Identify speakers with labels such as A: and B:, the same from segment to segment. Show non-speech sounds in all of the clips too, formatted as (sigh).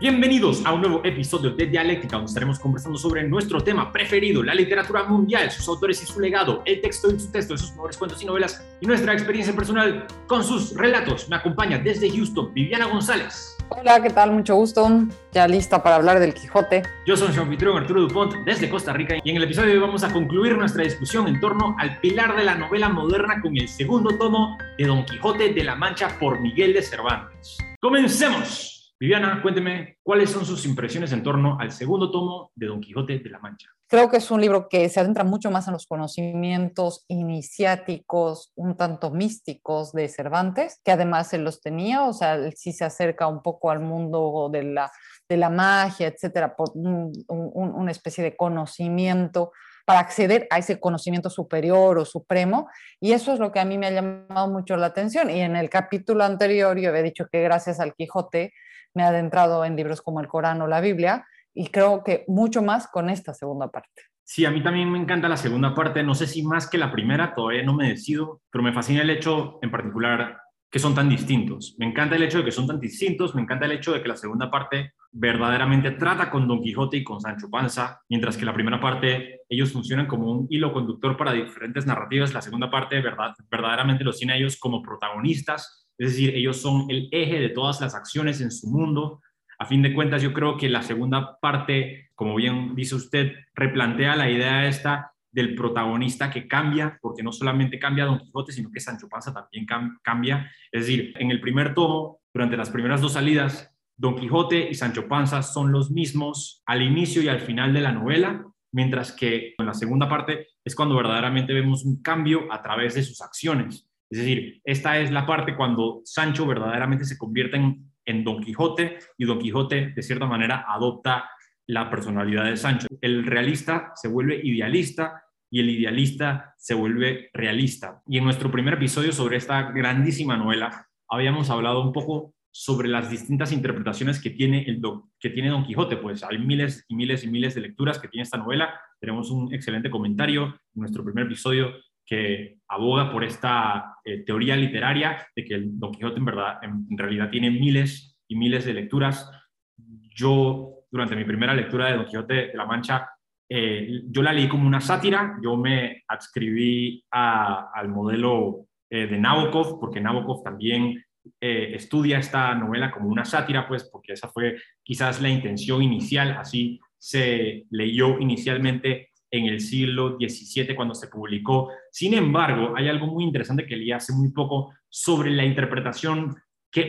A: Bienvenidos a un nuevo episodio de Dialéctica, donde estaremos conversando sobre nuestro tema preferido, la literatura mundial, sus autores y su legado, el texto y su texto de sus mejores cuentos y novelas y nuestra experiencia personal con sus relatos. Me acompaña desde Houston Viviana González.
B: Hola, ¿qué tal? Mucho gusto. Ya lista para hablar del Quijote.
A: Yo soy su anfitrión Arturo Dupont desde Costa Rica y en el episodio de hoy vamos a concluir nuestra discusión en torno al pilar de la novela moderna con el segundo tomo de Don Quijote de la Mancha por Miguel de Cervantes. ¡Comencemos! Viviana, cuénteme cuáles son sus impresiones en torno al segundo tomo de Don Quijote de la Mancha.
B: Creo que es un libro que se adentra mucho más en los conocimientos iniciáticos, un tanto místicos de Cervantes, que además él los tenía, o sea, él sí se acerca un poco al mundo de la, de la magia, etcétera, por una especie de conocimiento para acceder a ese conocimiento superior o supremo. Y eso es lo que a mí me ha llamado mucho la atención. Y en el capítulo anterior yo había dicho que gracias al Quijote me he adentrado en libros como el Corán o la Biblia y creo que mucho más con esta segunda parte.
A: Sí, a mí también me encanta la segunda parte, no sé si más que la primera, todavía no me decido, pero me fascina el hecho en particular que son tan distintos. Me encanta el hecho de que son tan distintos, me encanta el hecho de que la segunda parte verdaderamente trata con Don Quijote y con Sancho Panza, mientras que la primera parte ellos funcionan como un hilo conductor para diferentes narrativas, la segunda parte verdad, verdaderamente los tiene ellos como protagonistas es decir, ellos son el eje de todas las acciones en su mundo. A fin de cuentas, yo creo que la segunda parte, como bien dice usted, replantea la idea esta del protagonista que cambia, porque no solamente cambia Don Quijote, sino que Sancho Panza también cambia. Es decir, en el primer tomo, durante las primeras dos salidas, Don Quijote y Sancho Panza son los mismos al inicio y al final de la novela, mientras que en la segunda parte es cuando verdaderamente vemos un cambio a través de sus acciones. Es decir, esta es la parte cuando Sancho verdaderamente se convierte en, Don Quijote y Don Quijote de cierta manera adopta la personalidad de Sancho. El realista se vuelve idealista y el idealista se vuelve realista. Y en nuestro primer episodio sobre esta grandísima novela habíamos hablado un poco sobre las distintas interpretaciones que tiene, el que tiene Don Quijote. Pues hay miles y miles y miles de lecturas que tiene esta novela. Tenemos un excelente comentario en nuestro primer episodio que aboga por esta eh, teoría literaria de que Don Quijote en verdad, en, realidad tiene miles y miles de lecturas. Yo, durante mi primera lectura de Don Quijote de la Mancha, eh, yo la leí como una sátira, yo me adscribí al modelo eh, de Nabokov, porque Nabokov también estudia esta novela como una sátira, pues porque esa fue quizás la intención inicial, así se leyó inicialmente en el siglo XVII cuando se publicó. Sin embargo, hay algo muy interesante que leí hace muy poco sobre la interpretación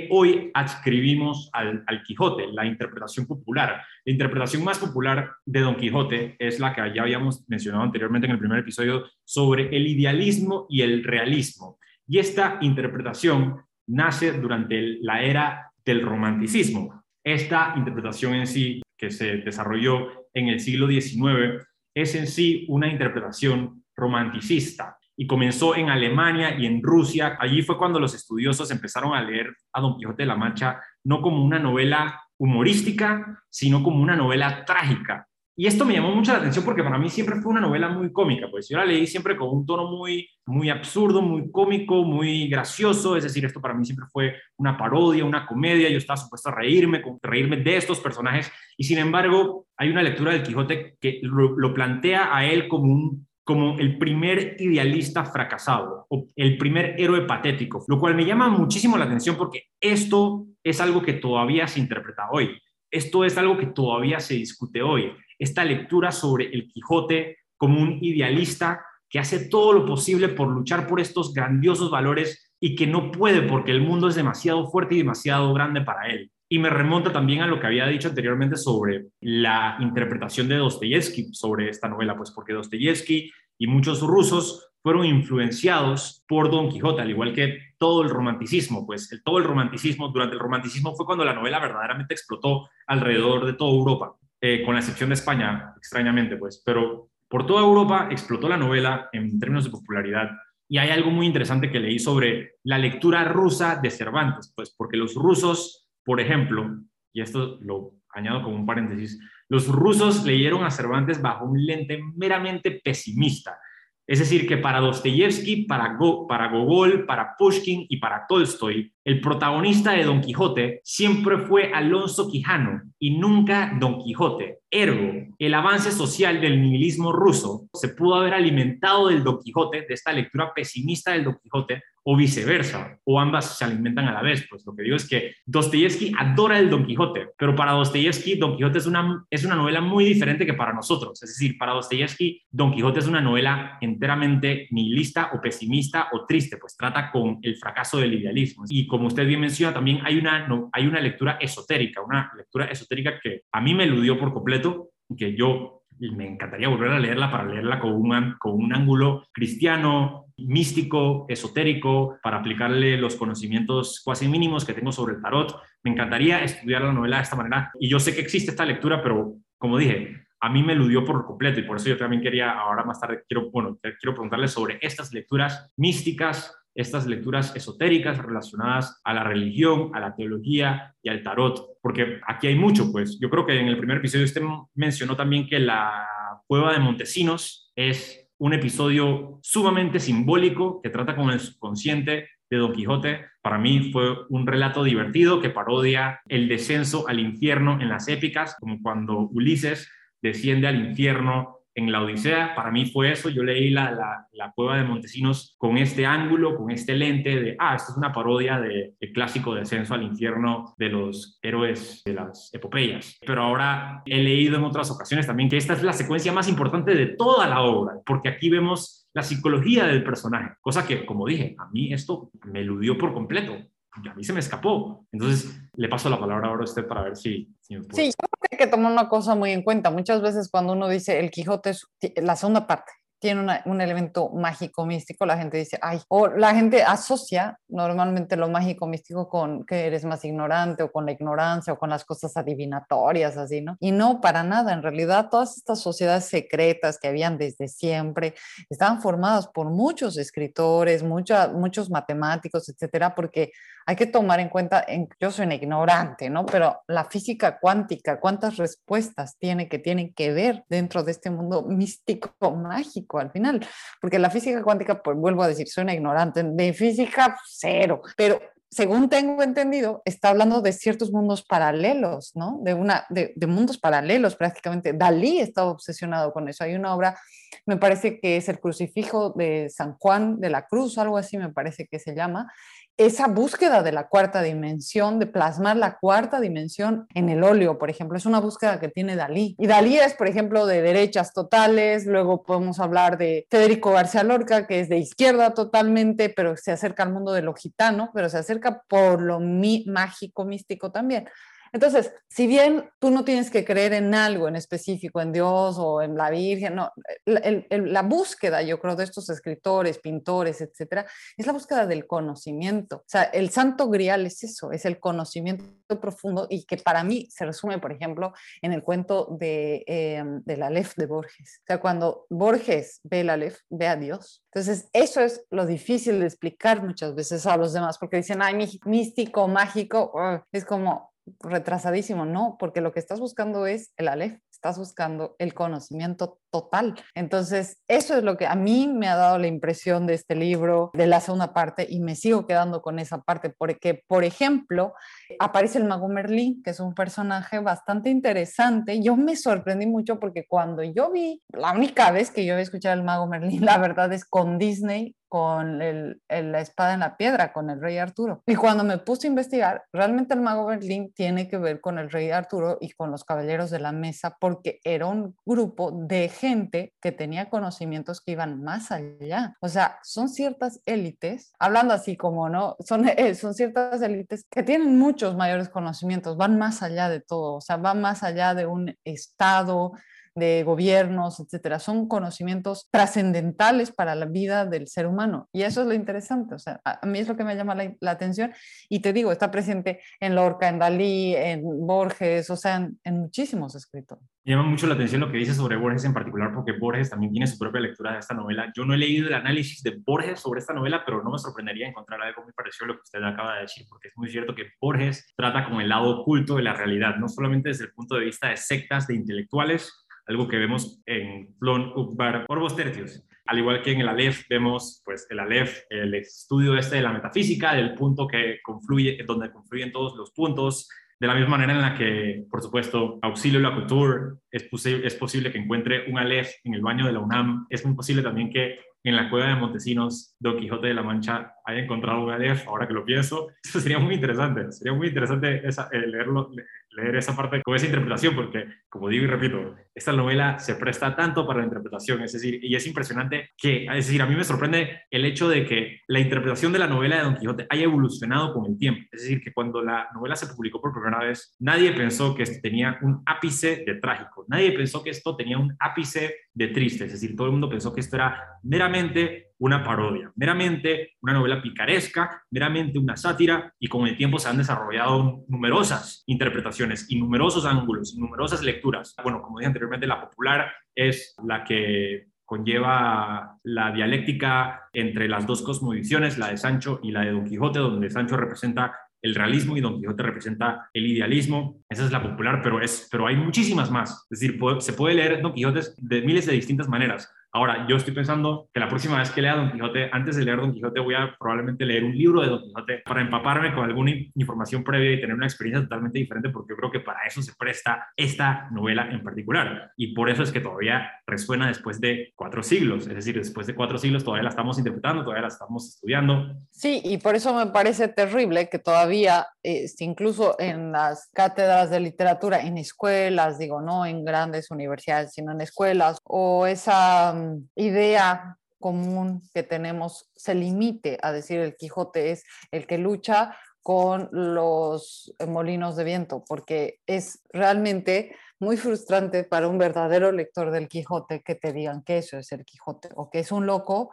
A: hoy adscribimos al, Quijote, la interpretación popular. La interpretación más popular de Don Quijote es la que ya habíamos mencionado anteriormente en el primer episodio sobre el idealismo y el realismo. Y esta interpretación nace durante la era del romanticismo. Esta interpretación en sí, que se desarrolló en el siglo XIX, es en sí una interpretación romanticista y comenzó en Alemania y en Rusia. Allí fue cuando los estudiosos empezaron a leer a Don Quijote de la Mancha no como una novela humorística, sino como una novela trágica. Y esto me llamó mucho la atención porque para mí siempre fue una novela muy cómica, pues yo la leí siempre con un tono muy, muy absurdo, muy cómico, muy gracioso, es decir, esto para mí siempre fue una parodia, una comedia, yo estaba supuesto a reírme, reírme de estos personajes, y sin embargo hay una lectura del Quijote que lo, plantea a él como un como el primer idealista fracasado o el primer héroe patético, lo cual me llama muchísimo la atención porque esto es algo que todavía se interpreta hoy, esto es algo que todavía se discute hoy esta lectura sobre el Quijote como un idealista que hace todo lo posible por luchar por estos grandiosos valores y que no puede porque el mundo es demasiado fuerte y demasiado grande para él. Y me remonta también a lo que había dicho anteriormente sobre la interpretación de Dostoyevsky sobre esta novela, pues porque Dostoyevsky y muchos rusos fueron influenciados por Don Quijote, al igual que todo el romanticismo, pues todo el romanticismo, durante el romanticismo fue cuando la novela verdaderamente explotó alrededor de toda Europa. Eh, con la excepción de España, extrañamente, pues, pero por toda Europa explotó la novela en términos de popularidad. Y hay algo muy interesante que leí sobre la lectura rusa de Cervantes, pues porque los rusos, por ejemplo, y esto lo añado como un paréntesis, los rusos leyeron a Cervantes bajo un lente meramente pesimista. Es decir, que para Dostoyevsky, para, para Gogol, para Pushkin y para Tolstoy, el protagonista de Don Quijote siempre fue Alonso Quijano y nunca Don Quijote. Ergo, el avance social del nihilismo ruso se pudo haber alimentado del Don Quijote, de esta lectura pesimista del Don Quijote, o viceversa, o ambas se alimentan a la vez. Pues lo que digo es que Dostoyevsky adora el Don Quijote, pero para Dostoyevsky Don Quijote es una, es una novela muy diferente que para nosotros. Es decir, para Dostoyevsky Don Quijote es una novela enteramente nihilista o pesimista o triste, pues trata con el fracaso del idealismo. Y como usted bien menciona, también hay una, hay una lectura esotérica, una lectura esotérica que a mí me eludió por completo, que yo me encantaría volver a leerla para leerla con un, con un ángulo cristiano, místico, esotérico, para aplicarle los conocimientos cuasi mínimos que tengo sobre el tarot. Me encantaría estudiar la novela de esta manera y yo sé que existe esta lectura, pero como dije, a mí me eludió por completo y por eso yo también quería, ahora más tarde, quiero, bueno, quiero preguntarle sobre estas lecturas místicas, estas lecturas esotéricas relacionadas a la religión, a la teología y al tarot, porque aquí hay mucho, pues yo creo que en el primer episodio usted mencionó también que la cueva de Montesinos es un episodio sumamente simbólico que trata con el subconsciente de Don Quijote. Para mí fue un relato divertido que parodia el descenso al infierno en las épicas, como cuando Ulises desciende al infierno en la Odisea. Para mí fue eso. Yo leí la, la, cueva de Montesinos con este ángulo, con este lente de, ah, esto es una parodia del de clásico descenso al infierno de los héroes de las epopeyas. Pero ahora he leído en otras ocasiones también que esta es la secuencia más importante de toda la obra, porque aquí vemos la psicología del personaje, cosa que, como dije, a mí esto me eludió por completo a mí se me escapó. Entonces, le paso la palabra ahora a usted para ver si...
B: Sí, yo creo que hay que tomar una cosa muy en cuenta. Muchas veces cuando uno dice el Quijote es la segunda parte, tiene un elemento mágico místico, la gente dice, ay, o la gente asocia normalmente lo mágico místico con que eres más ignorante o con la ignorancia o con las cosas adivinatorias, así, ¿no? Y no, para nada, en realidad todas estas sociedades secretas que habían desde siempre estaban formadas por muchos escritores, muchos matemáticos, etcétera, porque hay que tomar en cuenta, yo soy un ignorante, ¿no? Pero la física cuántica, ¿cuántas respuestas tiene que tienen que ver dentro de este mundo místico, mágico al final? Porque la física cuántica, pues vuelvo a decir, soy una ignorante de física cero, pero según tengo entendido, está hablando de ciertos mundos paralelos, ¿no? De, una, de, de, mundos paralelos prácticamente. Dalí está obsesionado con eso. Hay una obra, me parece que es el crucifijo de San Juan de la Cruz, algo así me parece que se llama, esa búsqueda de la cuarta dimensión, de plasmar la cuarta dimensión en el óleo, por ejemplo, es una búsqueda que tiene Dalí. Y Dalí es, por ejemplo, de derechas totales, luego podemos hablar de Federico García Lorca, que es de izquierda totalmente, pero se acerca al mundo de lo gitano, pero se acerca por lo mágico, místico también. Entonces, si bien tú no tienes que creer en algo en específico, en Dios o en la Virgen, no, la búsqueda, yo creo, de estos escritores, pintores, etcétera, es la búsqueda del conocimiento. O sea, el santo grial es eso, es el conocimiento profundo y que para mí se resume, por ejemplo, en el cuento de, eh, de la Lef de Borges. O sea, cuando Borges ve la Lef, ve a Dios. Entonces, eso es lo difícil de explicar muchas veces a los demás, porque dicen, ay, místico, mágico, es como, retrasadísimo, no, porque lo que estás buscando es el Aleph, estás buscando el conocimiento total. Entonces, eso es lo que a mí me ha dado la impresión de este libro, de la segunda parte, y me sigo quedando con esa parte, porque, por ejemplo, aparece el mago Merlín, que es un personaje bastante interesante. Yo me sorprendí mucho porque cuando yo vi, la única vez que yo he escuchado el mago Merlín, (laughs) la verdad es con Disney con la espada en la piedra, con el rey Arturo. Y cuando me puse a investigar, realmente el mago Berlín tiene que ver con el rey Arturo y con los caballeros de la mesa, porque era un grupo de gente que tenía conocimientos que iban más allá. O sea, son ciertas élites, hablando así como, ¿no? Son, eh, son ciertas élites que tienen muchos mayores conocimientos, van más allá de todo, o sea, van más allá de un estado, de gobiernos, etcétera. Son conocimientos trascendentales para la vida del ser humano. Y eso es lo interesante. O sea, a mí es lo que me llama la, atención. Y te digo, está presente en Lorca, en Dalí, en Borges, o sea, en, muchísimos escritores.
A: Me llama mucho la atención lo que dice sobre Borges en particular, porque Borges también tiene su propia lectura de esta novela. Yo no he leído el análisis de Borges sobre esta novela, pero no me sorprendería encontrar algo muy parecido a lo que usted acaba de decir, porque es muy cierto que Borges trata con el lado oculto de la realidad, no solamente desde el punto de vista de sectas, de intelectuales, algo que vemos en Flon Ukbar Tertius. al igual que en el Aleph vemos pues el Aleph, el estudio este de la metafísica, del punto que confluye, donde confluyen todos los puntos, de la misma manera en la que, por supuesto, Auxilio La Couture es, es posible que encuentre un Aleph en el baño de la UNAM, es muy posible también que en la cueva de Montesinos, Don Quijote de la Mancha haya encontrado un Aleph, ahora que lo pienso, (laughs) eso sería muy interesante, sería muy interesante esa, eh, leerlo, leer esa parte con esa interpretación, porque, como digo y repito, esta novela se presta tanto para la interpretación, es decir, y es impresionante que, es decir, a mí me sorprende el hecho de que la interpretación de la novela de Don Quijote haya evolucionado con el tiempo, es decir, que cuando la novela se publicó por primera vez, nadie pensó que esto tenía un ápice de trágico, nadie pensó que esto tenía un ápice de triste, es decir, todo el mundo pensó que esto era meramente una parodia, meramente una novela picaresca, meramente una sátira, y con el tiempo se han desarrollado numerosas interpretaciones y numerosos ángulos, y numerosas lecturas. Bueno, como dije anteriormente, la popular es la que conlleva la dialéctica entre las dos cosmovisiones, la de Sancho y la de Don Quijote, donde Sancho representa el realismo y Don Quijote representa el idealismo. Esa es la popular, pero, es, pero hay muchísimas más. Es decir, se puede leer Don Quijote de miles de distintas maneras. Ahora, yo estoy pensando que la próxima vez que lea Don Quijote, antes de leer Don Quijote, voy a probablemente leer un libro de Don Quijote para empaparme con alguna información previa y tener una experiencia totalmente diferente, porque yo creo que para eso se presta esta novela en particular. Y por eso es que todavía resuena después de cuatro siglos, es decir, después de cuatro siglos todavía la estamos interpretando, todavía la estamos estudiando.
B: Sí, y por eso me parece terrible que todavía, este, incluso en las cátedras de literatura, en escuelas, digo, no en grandes universidades, sino en escuelas, o esa idea común que tenemos se limite a decir el Quijote es el que lucha con los molinos de viento, porque es realmente muy frustrante para un verdadero lector del Quijote que te digan que eso es el Quijote o que es un loco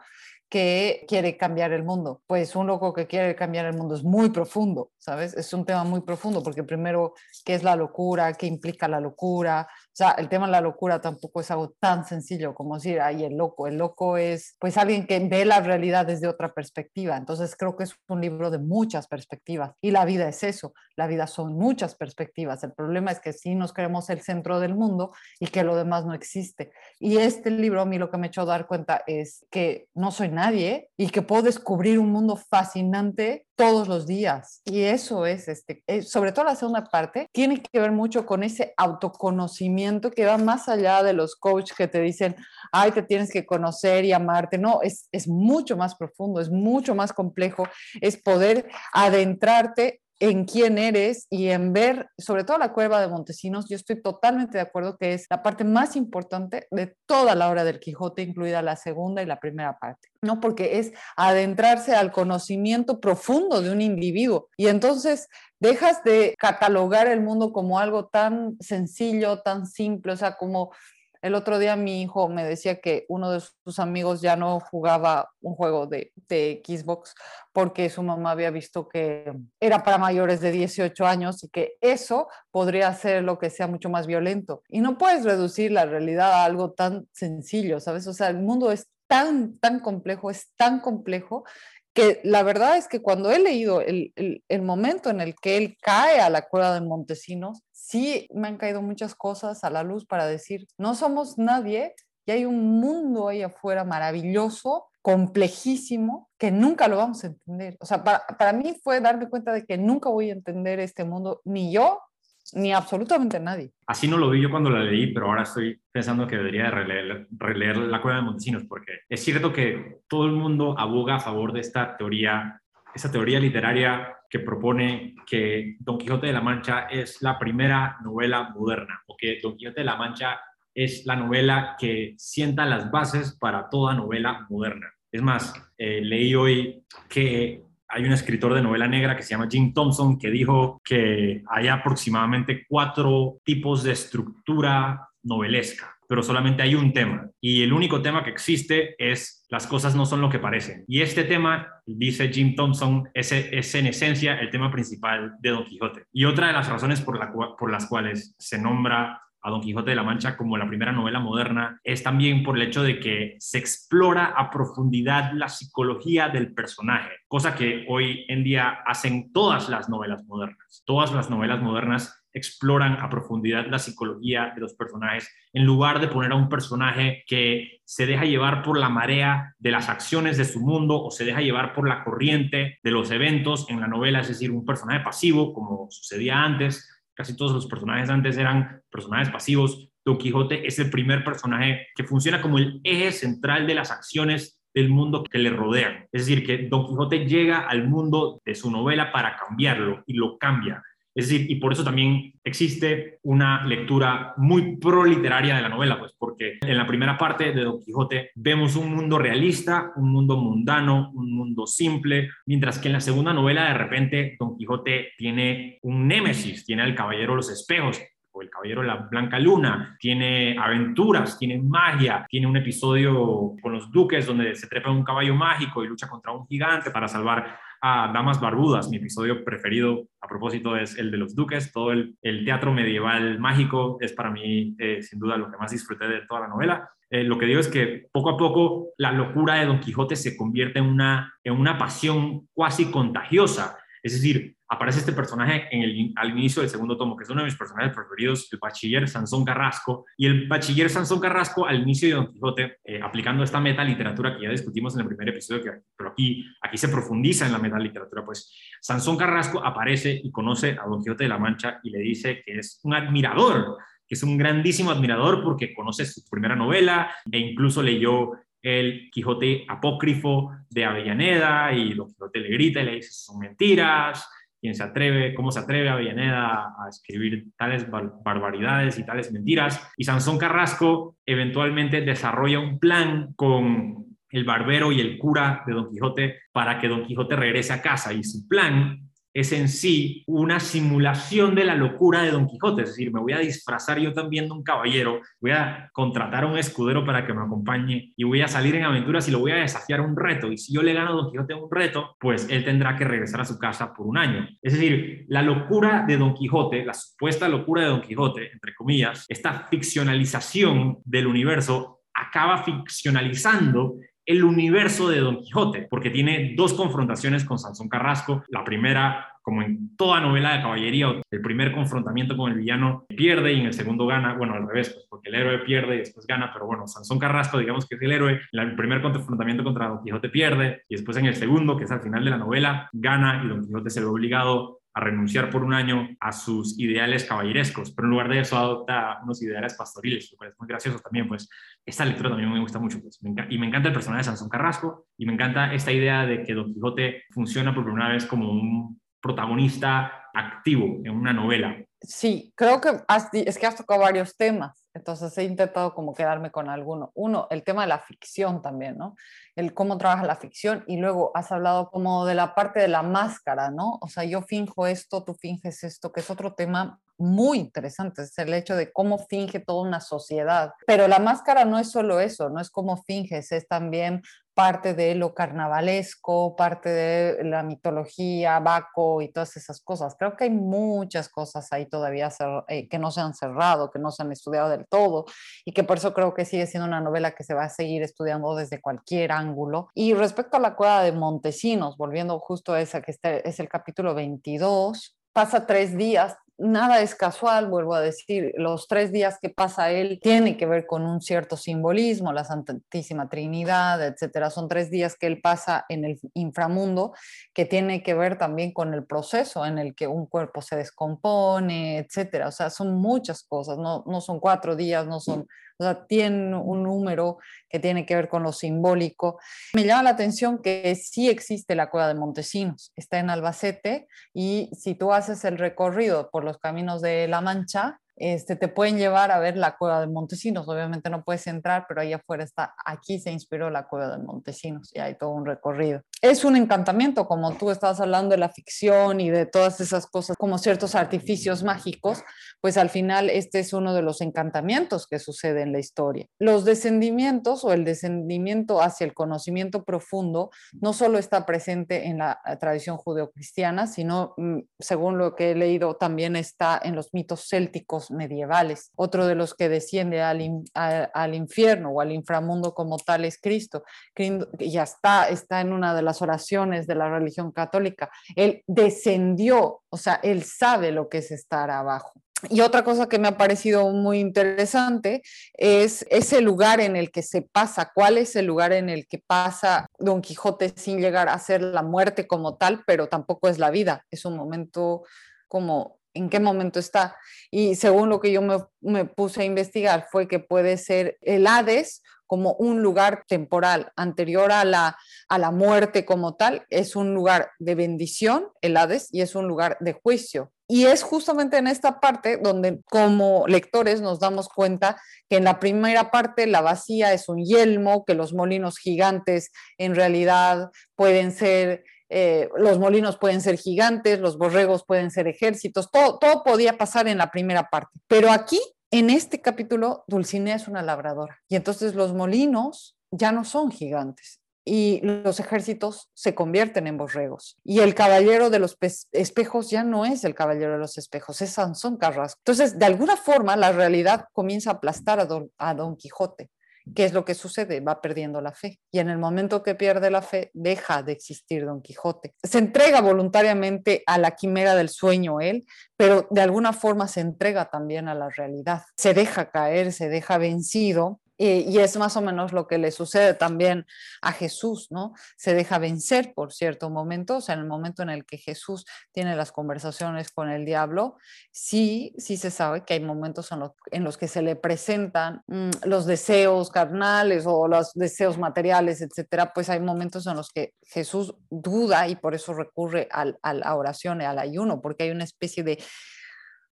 B: que quiere cambiar el mundo. Pues un loco que quiere cambiar el mundo es muy profundo, Es un tema muy profundo porque primero, ¿qué es la locura? ¿Qué implica la locura? O sea, el tema de la locura tampoco es algo tan sencillo como decir, ay, el loco. El loco es pues alguien que ve la realidad desde otra perspectiva. Entonces creo que es un libro de muchas perspectivas. Y la vida es eso. La vida son muchas perspectivas. El problema es que sí nos creemos el centro del mundo y que lo demás no existe. Y este libro a mí lo que me ha hecho dar cuenta es que no soy nadie y que puedo descubrir un mundo fascinante todos los días. Y eso es, este, eh, sobre todo la segunda parte, tiene que ver mucho con ese autoconocimiento que va más allá de los coaches que te dicen, ay, te tienes que conocer y amarte. No, es, es mucho más profundo, es mucho más complejo, es poder adentrarte en quién eres y en ver, sobre todo la cueva de Montesinos, yo estoy totalmente de acuerdo que es la parte más importante de toda la obra del Quijote, incluida la segunda y la primera parte, ¿no? Porque es adentrarse al conocimiento profundo de un individuo y entonces dejas de catalogar el mundo como algo tan sencillo, tan simple, o sea, como el otro día mi hijo me decía que uno de sus amigos ya no jugaba un juego de, de, Xbox porque su mamá había visto que era para mayores de 18 años y que eso podría ser lo que sea mucho más violento. Y no puedes reducir la realidad a algo tan sencillo, ¿sabes? O sea, el mundo es tan, tan complejo, es tan complejo que la verdad es que cuando he leído el, el, momento en el que él cae a la cueva de Montesinos, sí me han caído muchas cosas a la luz para decir, no somos nadie y hay un mundo ahí afuera maravilloso, complejísimo, que nunca lo vamos a entender. O sea, para, para mí fue darme cuenta de que nunca voy a entender este mundo, ni yo, ni absolutamente nadie.
A: Así no lo vi yo cuando la leí, pero ahora estoy pensando que debería releer, releer La Cueva de Montesinos, porque es cierto que todo el mundo aboga a favor de esta teoría, esa teoría literaria que propone que Don Quijote de la Mancha es la primera novela moderna, o que Don Quijote de la Mancha es la novela que sienta las bases para toda novela moderna. Es más, eh, leí hoy que hay un escritor de novela negra que se llama Jim Thompson que dijo que hay aproximadamente cuatro tipos de estructura novelesca, pero solamente hay un tema. Y el único tema que existe es las cosas no son lo que parecen. Y este tema, dice Jim Thompson, es, en esencia el tema principal de Don Quijote. Y otra de las razones por las cuales se nombra a Don Quijote de la Mancha como la primera novela moderna es también por el hecho de que se explora a profundidad la psicología del personaje, cosa que hoy en día hacen todas las novelas modernas. Todas las novelas modernas exploran a profundidad la psicología de los personajes, en lugar de poner a un personaje que se deja llevar por la marea de las acciones de su mundo o se deja llevar por la corriente de los eventos en la novela, es decir, un personaje pasivo, como sucedía antes. Casi todos los personajes antes eran personajes pasivos. Don Quijote es el primer personaje que funciona como el eje central de las acciones del mundo que le rodean. Es decir, que Don Quijote llega al mundo de su novela para cambiarlo y lo cambia. Es decir, y por eso también existe una lectura muy proliteraria de la novela, pues porque en la primera parte de Don Quijote vemos un mundo realista, un mundo mundano, un mundo simple, mientras que en la segunda novela de repente Don Quijote tiene un némesis, tiene al Caballero de los Espejos, el Caballero de la Blanca Luna, tiene aventuras, tiene magia, tiene un episodio con los duques donde se trepa en un caballo mágico y lucha contra un gigante para salvar a Damas Barbudas. Mi episodio preferido, a propósito, es el de los duques. Todo el, teatro medieval mágico es para mí, eh, sin duda, lo que más disfruté de toda la novela. Eh, lo que digo es que poco a poco la locura de Don Quijote se convierte en una, en una pasión cuasi contagiosa. Es decir, aparece este personaje en el, al inicio del segundo tomo, que es uno de mis personajes preferidos, el bachiller Sansón Carrasco. Y el bachiller Sansón Carrasco, al inicio de Don Quijote, eh, aplicando esta metaliteratura que ya discutimos en el primer episodio, que, pero aquí, aquí se profundiza en la metaliteratura, pues Sansón Carrasco aparece y conoce a Don Quijote de la Mancha y le dice que es un admirador que es un grandísimo admirador porque conoce su primera novela e incluso leyó el Quijote apócrifo de Avellaneda y Don Quijote le grita y le dice son mentiras, quién se atreve, cómo se atreve Avellaneda a escribir tales barbaridades y tales mentiras. Y Sansón Carrasco eventualmente desarrolla un plan con el barbero y el cura de Don Quijote para que Don Quijote regrese a casa. Y su plan es en sí una simulación de la locura de Don Quijote, es decir, me voy a disfrazar yo también de un caballero, voy a contratar a un escudero para que me acompañe y voy a salir en aventuras y lo voy a desafiar a un reto. Y si yo le gano a Don Quijote un reto, pues él tendrá que regresar a su casa por un año. Es decir, la locura de Don Quijote, la supuesta locura de Don Quijote, entre comillas, esta ficcionalización del universo acaba ficcionalizando el universo de Don Quijote, porque tiene dos confrontaciones con Sansón Carrasco. La primera, como en toda novela de caballería, el primer confrontamiento con el villano pierde y en el segundo gana, bueno, al revés, pues porque el héroe pierde y después gana, pero bueno, Sansón Carrasco, digamos que es el héroe, el primer confrontamiento contra Don Quijote pierde y después en el segundo, que es al final de la novela, gana y Don Quijote se ve obligado a renunciar por un año a sus ideales caballerescos, pero en lugar de eso adopta unos ideales pastoriles, lo cual es muy gracioso también, pues esta lectura también me gusta mucho, pues, y me encanta el personaje de Sansón Carrasco, y me encanta esta idea de que Don Quijote funciona por primera vez como un protagonista activo en una novela.
B: Sí, creo que es que has tocado varios temas. Entonces he intentado como quedarme con alguno. Uno, el tema de la ficción también, ¿no? El cómo trabaja la ficción y luego has hablado como de la parte de la máscara, ¿no? O sea, yo finjo esto, tú finges esto, que es otro tema muy interesante, es el hecho de cómo finge toda una sociedad. Pero la máscara no es solo eso, no es cómo finges, es también parte de lo carnavalesco, parte de la mitología, Baco y todas esas cosas. Creo que hay muchas cosas ahí todavía eh, que no se han cerrado, que no se han estudiado del todo y que por eso creo que sigue siendo una novela que se va a seguir estudiando desde cualquier ángulo. Y respecto a la cueva de Montesinos, volviendo justo a esa que es el capítulo 22, pasa tres días nada es casual, vuelvo a decir, los tres días que pasa él tiene que ver con un cierto simbolismo, la Santísima Trinidad, etcétera. Son tres días que él pasa en el inframundo que tiene que ver también con el proceso en el que un cuerpo se descompone, etcétera. O sea, son muchas cosas, no, no son cuatro días, no son o sea, tiene un número que tiene que ver con lo simbólico. Me llama la atención que sí existe la cueva de Montesinos, está en Albacete y si tú haces el recorrido por los caminos de La Mancha, este, te pueden llevar a ver la cueva de Montesinos. Obviamente no puedes entrar, pero ahí afuera está, aquí se inspiró la cueva de Montesinos y hay todo un recorrido. Es un encantamiento, como tú estabas hablando de la ficción y de todas esas cosas, como ciertos artificios mágicos, pues al final este es uno de los encantamientos que sucede en la historia. Los descendimientos o el descendimiento hacia el conocimiento profundo no solo está presente en la tradición judeocristiana, sino, mm, según lo que he leído, también está en los mitos célticos medievales. Otro de los que desciende al, al infierno o al inframundo como tal es Cristo. Ya está, está en una de las oraciones de la religión católica. Él descendió, o sea, él sabe lo que es estar abajo. Y otra cosa que me ha parecido muy interesante es ese lugar en el que se pasa, cuál es el lugar en el que pasa Don Quijote sin llegar a ser la muerte como tal, pero tampoco es la vida, es un momento como en qué momento está. Y según lo que yo me, puse a investigar fue que puede ser el Hades como un lugar temporal anterior a la, a la muerte como tal, es un lugar de bendición, el Hades, y es un lugar de juicio. Y es justamente en esta parte donde como lectores nos damos cuenta que en la primera parte la vacía es un yelmo, que los molinos gigantes en realidad pueden ser, eh, los molinos pueden ser gigantes, los borregos pueden ser ejércitos, todo, todo podía pasar en la primera parte. Pero aquí en este capítulo, Dulcinea es una labradora y entonces los molinos ya no son gigantes y los ejércitos se convierten en borregos. Y el caballero de los espejos ya no es el caballero de los espejos, es Sansón Carrasco. Entonces, de alguna forma, la realidad comienza a aplastar a a Don Quijote. ¿Qué es lo que sucede? Va perdiendo la fe. Y en el momento que pierde la fe, deja de existir Don Quijote. Se entrega voluntariamente a la quimera del sueño él, pero de alguna forma se entrega también a la realidad. Se deja caer, se deja vencido y, es más o menos lo que le sucede también a Jesús, ¿no? Se deja vencer por cierto momento, o sea, en el momento en el que Jesús tiene las conversaciones con el diablo, sí, sí se sabe que hay momentos en, los que se le presentan mm, los deseos carnales o los deseos materiales, etcétera, pues hay momentos en los que Jesús duda y por eso recurre a la oración y al ayuno, porque hay una especie de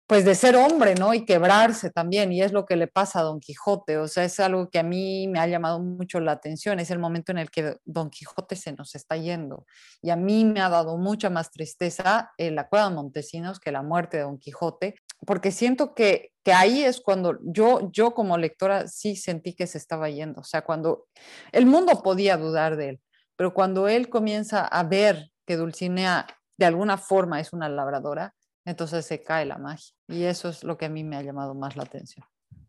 B: pues de ser hombre, ¿no? Y quebrarse también, y es lo que le pasa a Don Quijote, o sea, es algo que a mí me ha llamado mucho la atención, es el momento en el que Don Quijote se nos está yendo, y a mí me ha dado mucha más tristeza la cueva de Montesinos que la muerte de Don Quijote, porque siento que, que ahí es cuando yo, yo como lectora sí sentí que se estaba yendo, o sea, cuando el mundo podía dudar de él, pero cuando él comienza a ver que Dulcinea de alguna forma es una labradora, entonces se cae la magia. Y eso es lo que a mí me ha llamado más la atención.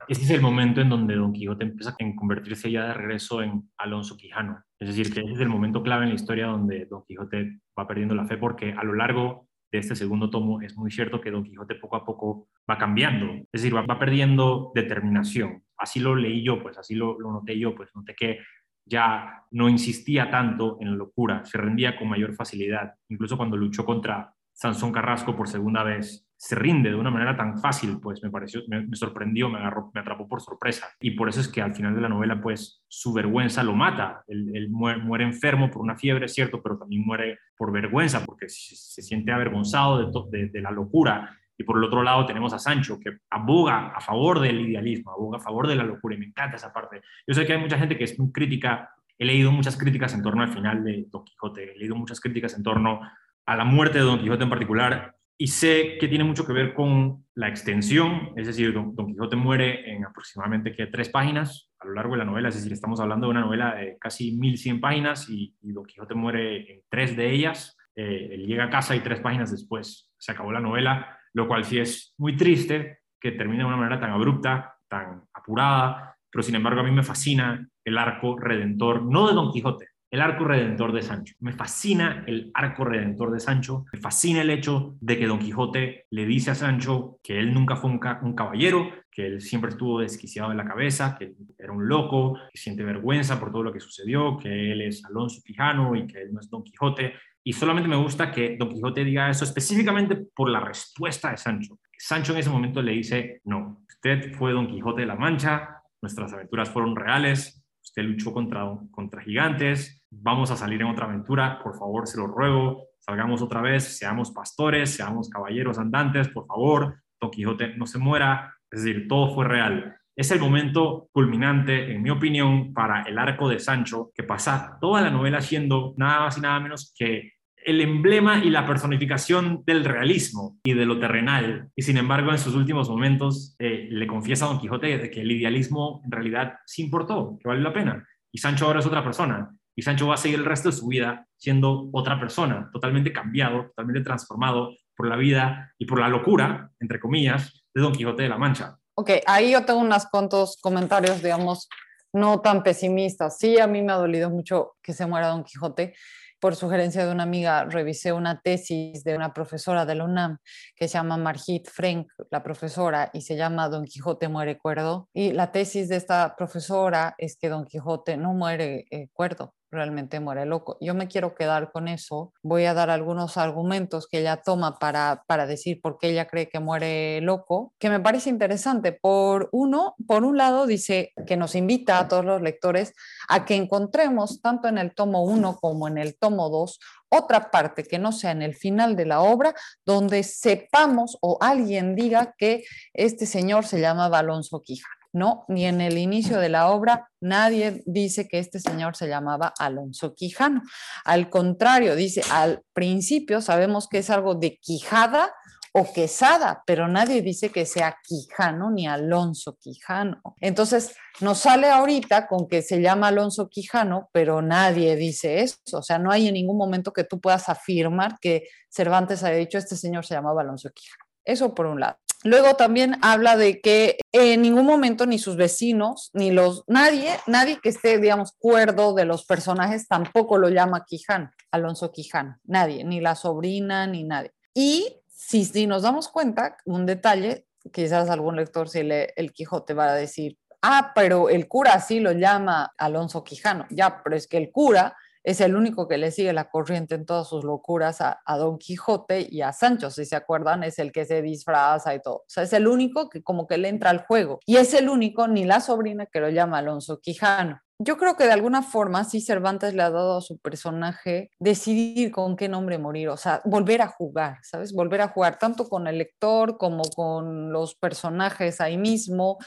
A: Este es el momento en donde Don Quijote empieza a convertirse ya de regreso en Alonso Quijano. Es decir, que es el momento clave en la historia donde Don Quijote va perdiendo la fe porque a lo largo de este segundo tomo es muy cierto que Don Quijote poco a poco va cambiando. Es decir, va, perdiendo determinación. Así lo leí yo, pues así lo, lo noté yo, pues noté que ya no insistía tanto en la locura, se rendía con mayor facilidad. Incluso cuando luchó contra Sansón Carrasco por segunda vez se rinde de una manera tan fácil, pues me pareció, me, sorprendió, me, agarró, me atrapó por sorpresa. Y por eso es que al final de la novela, pues su vergüenza lo mata. Él, muere, enfermo por una fiebre, cierto, pero también muere por vergüenza, porque se, siente avergonzado de, de, la locura. Y por el otro lado tenemos a Sancho, que aboga a favor del idealismo, aboga a favor de la locura, y me encanta esa parte. Yo sé que hay mucha gente que es muy crítica, he leído muchas críticas en torno al final de Don Quijote, he leído muchas críticas en torno a la muerte de Don Quijote en particular y sé que tiene mucho que ver con la extensión, es decir, Don, Quijote muere en aproximadamente que tres páginas a lo largo de la novela, es decir, estamos hablando de una novela de casi 1100 páginas y, Don Quijote muere en tres de ellas, eh, él llega a casa y tres páginas después se acabó la novela, lo cual sí es muy triste que termine de una manera tan abrupta, tan apurada, pero sin embargo a mí me fascina el arco redentor, no de Don Quijote, el arco redentor de Sancho. Me fascina el arco redentor de Sancho. Me fascina el hecho de que Don Quijote le dice a Sancho que él nunca fue un, caballero, que él siempre estuvo desquiciado de la cabeza, que era un loco, que siente vergüenza por todo lo que sucedió, que él es Alonso Quijano y que él no es Don Quijote. Y solamente me gusta que Don Quijote diga eso específicamente por la respuesta de Sancho. Sancho en ese momento le dice, no, usted fue Don Quijote de la Mancha, nuestras aventuras fueron reales, usted luchó contra, contra gigantes, vamos a salir en otra aventura, por favor, se lo ruego, salgamos otra vez, seamos pastores, seamos caballeros andantes, por favor, Don Quijote no se muera, es decir, todo fue real. Es el momento culminante, en mi opinión, para el arco de Sancho, que pasa toda la novela siendo nada más y nada menos que el emblema y la personificación del realismo y de lo terrenal. Y sin embargo, en sus últimos momentos eh, le confiesa a Don Quijote que el idealismo en realidad sí importó, que vale la pena. Y Sancho ahora es otra persona. Y Sancho va a seguir el resto de su vida siendo otra persona, totalmente cambiado, totalmente transformado por la vida y por la locura, entre comillas, de Don Quijote de la Mancha.
B: Ok, ahí yo tengo unos cuantos comentarios, digamos, no tan pesimistas. Sí, a mí me ha dolido mucho que se muera Don Quijote. Por sugerencia de una amiga, revisé una tesis de una profesora de la UNAM que se llama Margit Frank, la profesora, y se llama Don Quijote muere cuerdo. Y la tesis de esta profesora es que Don Quijote no muere eh, cuerdo, realmente muere loco. Yo me quiero quedar con eso. Voy a dar algunos argumentos que ella toma para, para decir por qué ella cree que muere loco, que me parece interesante. Por uno, por un lado, dice que nos invita a todos los lectores a que encontremos tanto en el tomo 1 como en el tomo 2 otra parte que no sea en el final de la obra donde sepamos o alguien diga que este señor se llamaba Alonso Quijano. No, ni en el inicio de la obra nadie dice que este señor se llamaba Alonso Quijano. Al contrario, dice, al principio sabemos que es algo de Quijada o Quesada, pero nadie dice que sea Quijano ni Alonso Quijano. Entonces, nos sale ahorita con que se llama Alonso Quijano, pero nadie dice eso. O sea, no hay en ningún momento que tú puedas afirmar que Cervantes haya dicho este señor se llamaba Alonso Quijano. Eso por un lado. Luego también habla de que en ningún momento ni sus vecinos, ni los, nadie, nadie que esté, digamos, cuerdo de los personajes tampoco lo llama Quijano, Alonso Quijano, nadie, ni la sobrina, ni nadie. Y si, si nos damos cuenta, un detalle, quizás algún lector si lee El Quijote va a decir, ah, pero el cura sí lo llama Alonso Quijano, ya, pero es que el cura es el único que le sigue la corriente en todas sus locuras a, Don Quijote y a Sancho, si se acuerdan, es el que se disfraza y todo. O sea, es el único que como que le entra al juego. Y es el único, ni la sobrina, que lo llama Alonso Quijano. Yo creo que de alguna forma sí Cervantes le ha dado a su personaje decidir con qué nombre morir, o sea, volver a jugar, ¿sabes? Volver a jugar tanto con el lector como con los personajes ahí mismo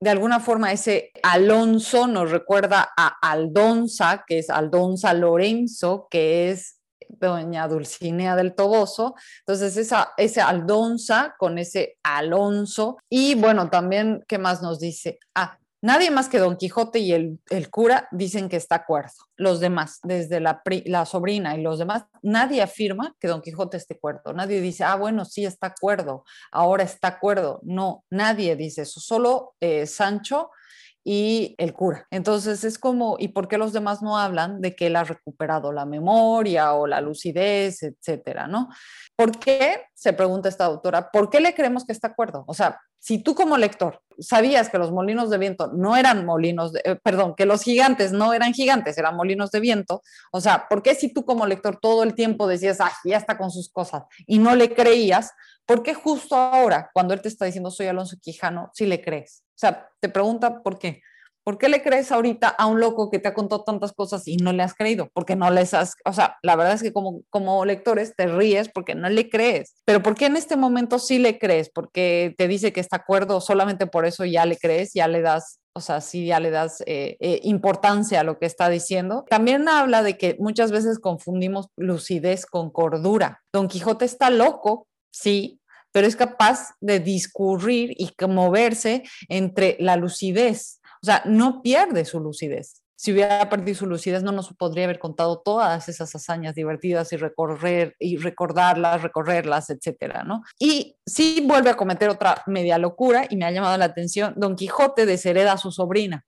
B: de alguna forma ese Alonso nos recuerda a Aldonza, que es Aldonza Lorenzo, que es doña Dulcinea del Toboso. Entonces, esa, ese Aldonza con ese Alonso. Y bueno, también, ¿qué más nos dice? Ah, Nadie más que Don Quijote y el, cura dicen que está acuerdo. Los demás, desde la, la, sobrina y los demás, nadie afirma que Don Quijote esté acuerdo. Nadie dice, ah, bueno, sí está acuerdo, ahora está acuerdo. No, nadie dice eso. Solo eh, Sancho y el cura. Entonces es como, ¿y por qué los demás no hablan de que él ha recuperado la memoria o la lucidez, etcétera, ¿no? ¿Por qué, se pregunta esta autora, por qué le creemos que está acuerdo? O sea, si tú como lector sabías que los molinos de viento no eran molinos, de, eh, perdón, que los gigantes no eran gigantes, eran molinos de viento, o sea, ¿por qué si tú como lector todo el tiempo decías, ah, ya está con sus cosas y no le creías? ¿Por qué justo ahora, cuando él te está diciendo soy Alonso Quijano, sí le crees? O sea, te pregunta por qué. ¿Por qué le crees ahorita a un loco que te ha contado tantas cosas y no le has creído? Porque no les has, o sea, la verdad es que como, como lectores te ríes porque no le crees. Pero ¿por qué en este momento sí le crees? Porque te dice que está acuerdo, solamente por eso ya le crees, ya le das o sea, sí ya le das eh, eh, importancia a lo que está diciendo. También habla de que muchas veces confundimos lucidez con cordura. Don Quijote está loco, sí, pero es capaz de discurrir y moverse entre la lucidez. O sea, no pierde su lucidez. Si hubiera perdido su lucidez, no nos podría haber contado todas esas hazañas divertidas y recorrer y recordarlas, recorrerlas, etcétera, ¿no? Y sí vuelve a cometer otra media locura y me ha llamado la atención. Don Quijote deshereda a su sobrina.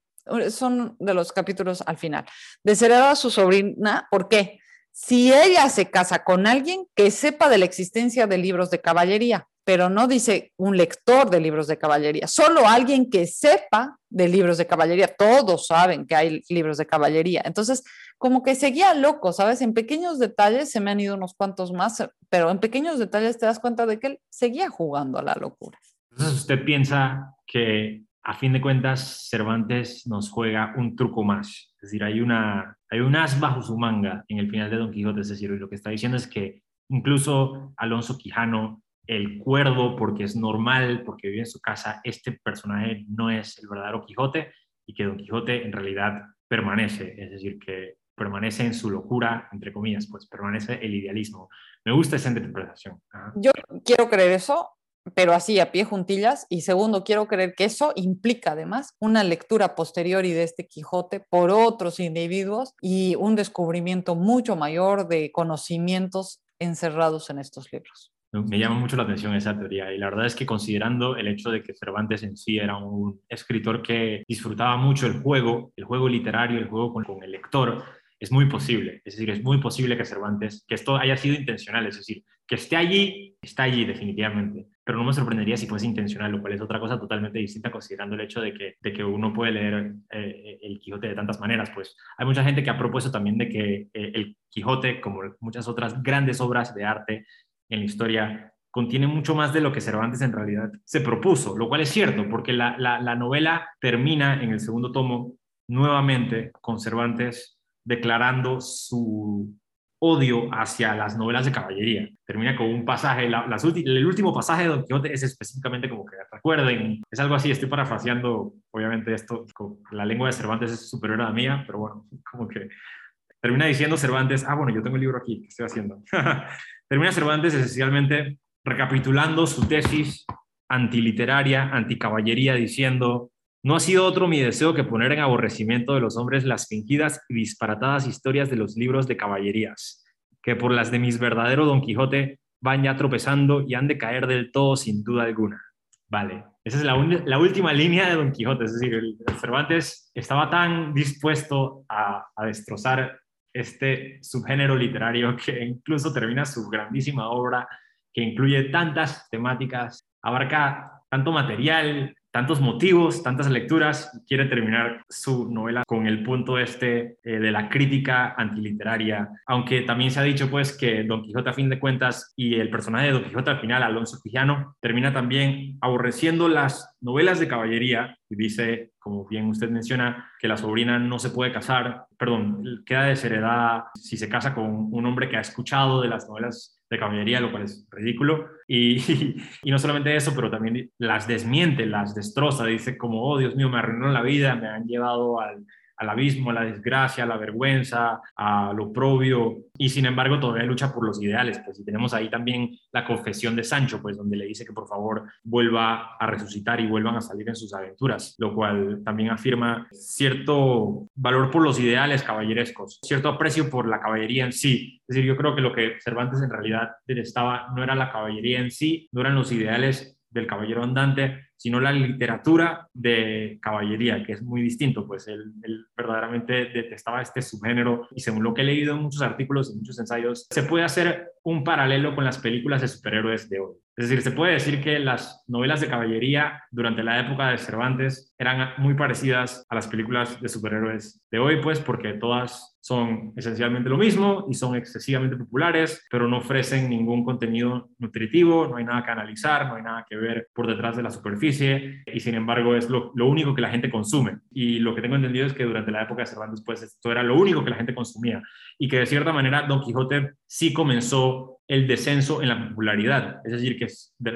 B: Son de los capítulos al final. Deshereda a su sobrina, ¿por qué? Si ella se casa con alguien que sepa de la existencia de libros de caballería, pero no dice un lector de libros de caballería, solo alguien que sepa de libros de caballería. Todos saben que hay libros de caballería. Entonces, como que seguía loco, ¿sabes? En pequeños detalles se me han ido unos cuantos más, pero en pequeños detalles te das cuenta de que él seguía jugando a la locura.
A: Entonces, usted piensa que a fin de cuentas Cervantes nos juega un truco más. Es decir, hay, una, hay un as bajo su manga en el final de Don Quijote. Es decir, lo que está diciendo es que incluso Alonso Quijano el cuerdo porque es normal, porque vive en su casa, este personaje no es el verdadero Quijote y que Don Quijote en realidad permanece, es decir, que permanece en su locura, entre comillas, pues permanece el idealismo. Me gusta esa interpretación.
B: Yo quiero creer eso, pero así a pie juntillas. Y segundo, quiero creer que eso implica además una lectura posterior y de este Quijote por otros individuos y un descubrimiento mucho mayor de conocimientos encerrados en estos libros.
A: Me llama mucho la atención esa teoría y la verdad es que considerando el hecho de que Cervantes en sí era un escritor que disfrutaba mucho el juego, el juego literario, el juego con, con el lector, es muy posible. Es decir, es muy posible que Cervantes, que esto haya sido intencional, es decir, que esté allí, está allí definitivamente, pero no me sorprendería si fuese intencional, lo cual es otra cosa totalmente distinta considerando el hecho de que, de que uno puede leer eh, el Quijote de tantas maneras. Pues hay mucha gente que ha propuesto también de que eh, el Quijote, como muchas otras grandes obras de arte en la historia, contiene mucho más de lo que Cervantes en realidad se propuso, lo cual es cierto, porque la, la, la novela termina en el segundo tomo nuevamente con Cervantes declarando su odio hacia las novelas de caballería. Termina con un pasaje, las el último pasaje de Don Quijote es específicamente como que recuerden, es algo así, estoy parafraseando, obviamente esto, la lengua de Cervantes es superior a la mía, pero bueno, (laughs) como que termina diciendo Cervantes, ah, bueno, yo tengo el libro aquí, ¿qué estoy haciendo? (laughs) termina Cervantes esencialmente recapitulando su tesis antiliteraria, anticaballería, diciendo, no ha sido otro mi deseo que poner en aborrecimiento de los hombres las fingidas y disparatadas historias de los libros de caballerías, que por las de mis verdadero Don Quijote van ya tropezando y han de caer del todo sin duda alguna. Vale, esa es la, última línea de Don Quijote, es decir, el, Cervantes estaba tan dispuesto a, a destrozar este subgénero literario (laughs) que incluso termina su grandísima obra que incluye tantas temáticas, abarca tanto material, tantos motivos, tantas lecturas, quiere terminar su novela con el punto este eh, de la crítica antiliteraria, aunque también se ha dicho pues que Don Quijote a fin de cuentas y el personaje de Don Quijote al final, Alonso Quijano, termina también aborreciendo las novelas de caballería. Y dice, como bien usted menciona, que la sobrina no se puede casar, perdón, queda desheredada si se casa con un hombre que ha escuchado de las novelas de caballería, lo cual es ridículo. Y, (laughs) y, no solamente eso, pero también las desmiente, las destroza, dice como, oh Dios mío, me arruinaron la vida, me han llevado al, al abismo, a la desgracia, a la vergüenza, a lo propio, y sin embargo todavía lucha por los ideales, pues y tenemos ahí también la confesión de Sancho, pues donde le dice que por favor vuelva a resucitar y vuelvan a salir en sus aventuras, lo cual también afirma cierto valor por los ideales caballerescos, cierto aprecio por la caballería en sí. Es decir, yo creo que lo que Cervantes en realidad detestaba no era la caballería en sí, no eran los ideales del caballero andante, sino la literatura de caballería, que es muy distinto, pues él, verdaderamente detestaba este subgénero y según lo que he leído en muchos artículos y muchos ensayos, se puede hacer un paralelo con las películas de superhéroes de hoy. Es decir, se puede decir que las novelas de caballería durante la época de Cervantes eran muy parecidas a las películas de superhéroes de hoy, pues porque todas son esencialmente lo mismo y son excesivamente populares, pero no ofrecen ningún contenido nutritivo, no hay nada que analizar, no hay nada que ver por detrás de la superficie y sin embargo es lo, único que la gente consume. Y lo que tengo entendido es que durante la época de Cervantes, pues esto era lo único que la gente consumía y que de cierta manera Don Quijote sí comenzó el descenso en la popularidad. Es decir, que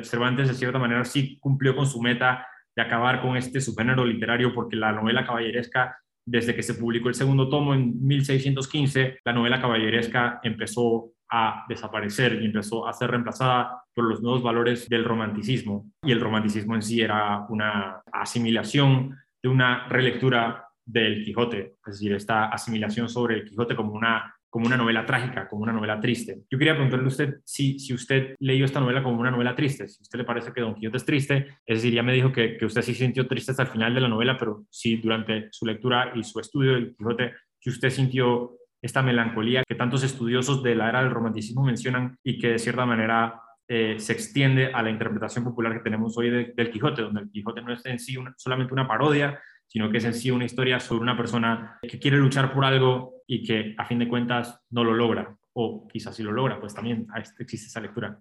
A: Cervantes de cierta manera sí cumplió con su meta de acabar con este subgénero literario porque la novela caballeresca, desde que se publicó el segundo tomo en 1615, la novela caballeresca empezó a desaparecer y empezó a ser reemplazada por los nuevos valores del romanticismo. Y el romanticismo en sí era una asimilación de una relectura del Quijote, es decir, esta asimilación sobre el Quijote como una como una novela trágica, como una novela triste. Yo quería preguntarle a usted si, si usted leyó esta novela como una novela triste, si usted le parece que Don Quijote es triste, es decir, ya me dijo que, que usted sí sintió triste hasta el final de la novela, pero si durante su lectura y su estudio del Quijote, si usted sintió esta melancolía que tantos estudiosos de la era del romanticismo mencionan y que de cierta manera eh, se extiende a la interpretación popular que tenemos hoy del Quijote, donde el Quijote no es en sí solamente una parodia, sino que es en sí una historia sobre una persona que quiere luchar por algo y que a fin de cuentas no lo logra, o quizás si lo logra, pues también existe esa lectura.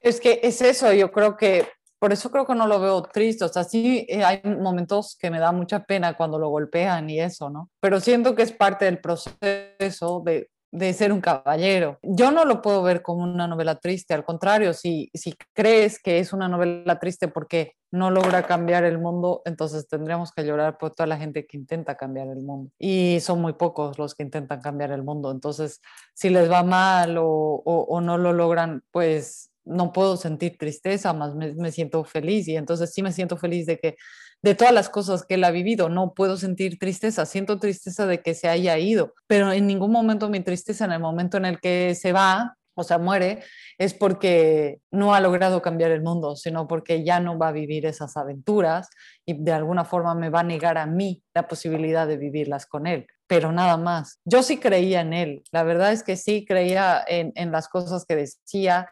B: Es que es eso, yo creo que, por eso creo que no lo veo triste, o sea, sí eh, hay momentos que me da mucha pena cuando lo golpean y eso, ¿no? Pero siento que es parte del proceso de de ser un caballero. Yo no lo puedo ver como una novela triste, al contrario, si, si crees que es una novela triste porque no logra cambiar el mundo, entonces tendríamos que llorar por toda la gente que intenta cambiar el mundo. Y son muy pocos los que intentan cambiar el mundo. Entonces, si les va mal o, o, no lo logran, pues no puedo sentir tristeza, más me, me siento feliz. Y entonces sí me siento feliz de que de todas las cosas que él ha vivido. No puedo sentir tristeza, siento tristeza de que se haya ido, pero en ningún momento mi tristeza en el momento en el que se va o sea, muere, es porque no ha logrado cambiar el mundo, sino porque ya no va a vivir esas aventuras y de alguna forma me va a negar a mí la posibilidad de vivirlas con él, pero nada más. Yo sí creía en él, la verdad es que sí creía en, en las cosas que decía,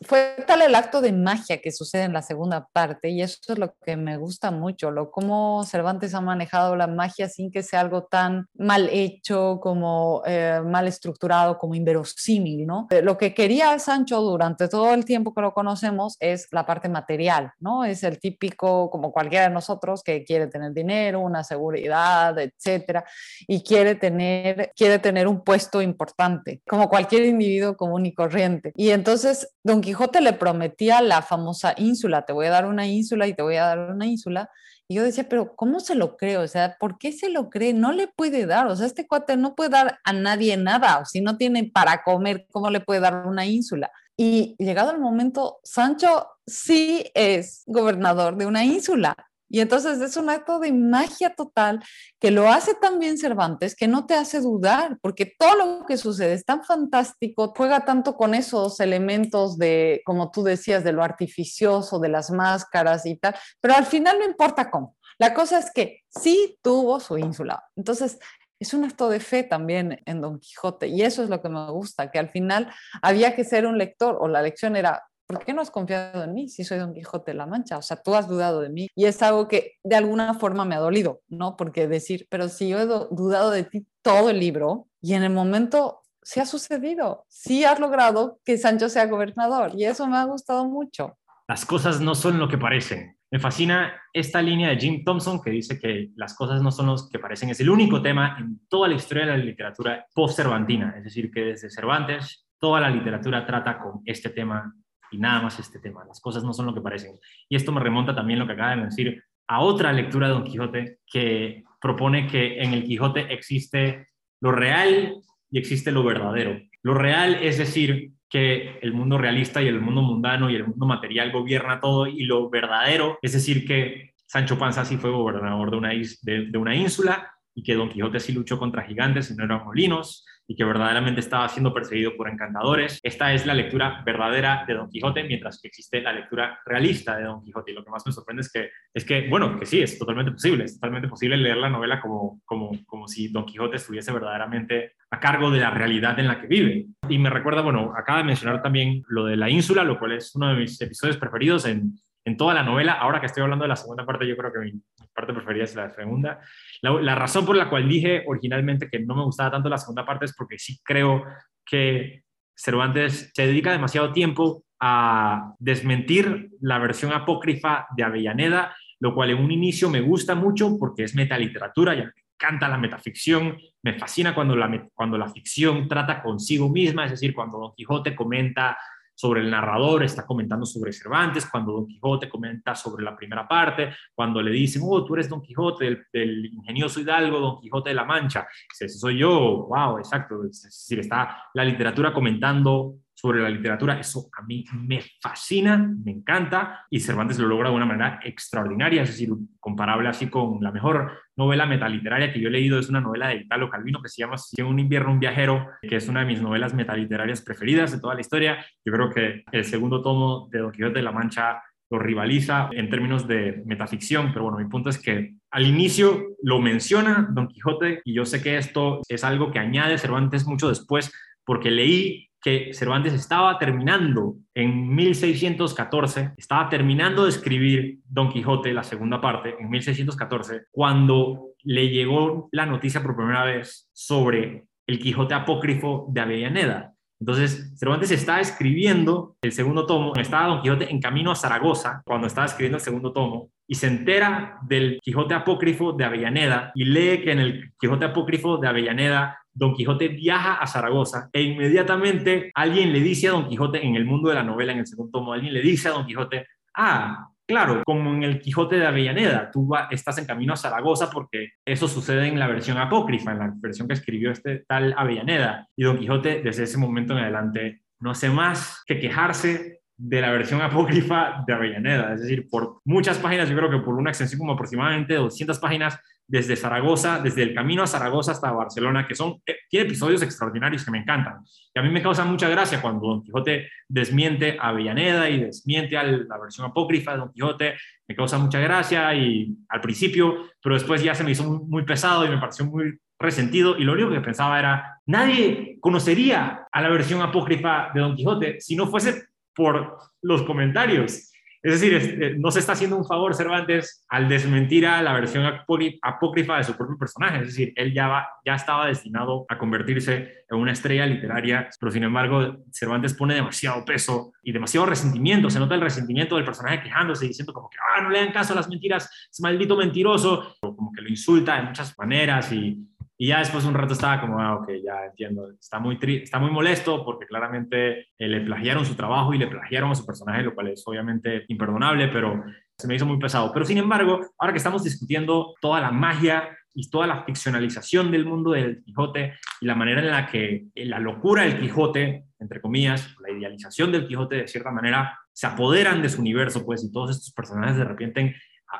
B: fue tal el acto de magia que sucede en la segunda parte y eso es lo que me gusta mucho, lo cómo Cervantes ha manejado la magia sin que sea algo tan mal hecho, como eh, mal estructurado, como inverosímil, ¿no? Eh, lo que quería Sancho durante todo el tiempo que lo conocemos es la parte material, ¿no? Es el típico, como cualquiera de nosotros, que quiere tener dinero, una seguridad, etcétera, y quiere tener, quiere tener un puesto importante, como cualquier individuo común y corriente. Y entonces, Don Quijote le prometía la famosa ínsula, te voy a dar una ínsula y te voy a dar una ínsula. Y yo decía, pero ¿cómo se lo cree? O sea, ¿por qué se lo cree? No le puede dar, o sea, este cuate no puede dar a nadie nada, si no tiene para comer, ¿cómo le puede dar una ínsula? Y llegado el momento, Sancho sí es gobernador de una ínsula. Y entonces es un acto de magia total que lo hace también Cervantes, que no te hace dudar, porque todo lo que sucede es tan fantástico, juega tanto con esos elementos de, como tú decías, de lo artificioso, de las máscaras y tal, pero al final no importa cómo. La cosa es que sí tuvo su ínsula. Entonces, es un acto de fe también en Don Quijote y eso es lo que me gusta, que al final había que ser un lector o la lección era ¿por qué no has confiado en mí si soy Don Quijote de la Mancha? O sea, tú has dudado de mí y es algo que de alguna forma me ha dolido, ¿no? Porque decir, pero si yo he dudado de ti todo el libro y en el momento sí ha sucedido, sí has logrado que Sancho sea gobernador y eso me ha gustado mucho.
A: Las cosas no son lo que parecen. Me fascina esta línea de Jim Thompson que dice que las cosas no son lo que parecen. Es el único tema en toda la historia de la literatura post-cervantina. Es decir, que desde Cervantes toda la literatura trata con este tema y nada más este tema. Las cosas no son lo que parecen. Y esto me remonta también lo que acaba de decir a otra lectura de Don Quijote que propone que en el Quijote existe lo real y existe lo verdadero. Lo real es decir que el mundo realista y el mundo mundano y el mundo material gobierna todo y lo verdadero es decir que Sancho Panza sí fue gobernador de una, de una ínsula y que Don Quijote sí luchó contra gigantes y no eran molinos y que verdaderamente estaba siendo perseguido por encantadores. Esta es la lectura verdadera de Don Quijote, mientras que existe la lectura realista de Don Quijote. Y lo que más me sorprende es que, es que bueno, que sí, es totalmente posible, es totalmente posible leer la novela como, como, como si Don Quijote estuviese verdaderamente a cargo de la realidad en la que vive. Y me recuerda, bueno, acaba de mencionar también lo de la ínsula, lo cual es uno de mis episodios preferidos en, en toda la novela. Ahora que estoy hablando de la segunda parte, yo creo que mi parte preferida es la segunda. La, razón por la cual dije originalmente que no me gustaba tanto la segunda parte es porque sí creo que Cervantes se dedica demasiado tiempo a desmentir la versión apócrifa de Avellaneda, lo cual en un inicio me gusta mucho porque es metaliteratura, ya me encanta la metaficción, me fascina cuando la, cuando la ficción trata consigo misma, es decir, cuando Don Quijote comenta sobre el narrador, está comentando sobre Cervantes, cuando Don Quijote comenta sobre la primera parte, cuando le dicen, oh, tú eres Don Quijote, del, ingenioso hidalgo Don Quijote de la Mancha. Ese soy yo, wow, exacto. Es decir, está la literatura comentando sobre la literatura. Eso a mí me fascina, me encanta y Cervantes lo logra de una manera extraordinaria, es decir, comparable así con la mejor novela metaliteraria que yo he leído, es una novela de Italo Calvino que se llama Un invierno, un viajero, que es una de mis novelas metaliterarias preferidas de toda la historia. Yo creo que el segundo tomo de Don Quijote de la Mancha lo rivaliza en términos de metaficción, pero bueno, mi punto es que al inicio lo menciona Don Quijote y yo sé que esto es algo que añade Cervantes mucho después porque leí que Cervantes estaba terminando en 1614, estaba terminando de escribir Don Quijote, la segunda parte, en 1614, cuando le llegó la noticia por primera vez sobre el Quijote apócrifo de Avellaneda. Entonces, Cervantes estaba escribiendo el segundo tomo, estaba Don Quijote en camino a Zaragoza cuando estaba escribiendo el segundo tomo, y se entera del Quijote apócrifo de Avellaneda y lee que en el Quijote apócrifo de Avellaneda Don Quijote viaja a Zaragoza e inmediatamente alguien le dice a Don Quijote, en el mundo de la novela, en el segundo tomo, alguien le dice a Don Quijote, ah, claro, como en el Quijote de Avellaneda, tú estás en camino a Zaragoza porque eso sucede en la versión apócrifa, en la versión que escribió este tal Avellaneda. Y Don Quijote desde ese momento en adelante no hace más que quejarse de la versión apócrifa de Avellaneda, es decir, por muchas páginas, yo creo que por una extensión como aproximadamente 200 páginas, desde Zaragoza, desde el camino a Zaragoza hasta Barcelona, que son, eh, tiene episodios extraordinarios que me encantan. Y a mí me causa mucha gracia cuando Don Quijote desmiente a Avellaneda y desmiente a la versión apócrifa de Don Quijote, me causa mucha gracia y al principio, pero después ya se me hizo muy, muy pesado y me pareció muy resentido y lo único que pensaba era, nadie conocería a la versión apócrifa de Don Quijote si no fuese por los comentarios. Es decir, eh, no se está haciendo un favor Cervantes al desmentir a la versión apócrifa de su propio personaje. Es decir, él ya, estaba destinado a convertirse en una estrella literaria, pero sin embargo Cervantes pone demasiado peso y demasiado resentimiento. Se nota el resentimiento del personaje quejándose, diciendo como que, ah, no le dan caso a las mentiras, es maldito mentiroso, o como que lo insulta de muchas maneras y y ya después de un rato estaba como, ah, ok, ya entiendo, está muy, está muy molesto porque claramente eh, le plagiaron su trabajo y le plagiaron a su personaje, lo cual es obviamente imperdonable, pero se me hizo muy pesado. Pero sin embargo, ahora que estamos discutiendo toda la magia y toda la ficcionalización del mundo del Quijote y la manera en la que eh, la locura del Quijote, entre comillas, la idealización del Quijote de cierta manera, se apoderan de su universo, pues, y todos estos personajes de repente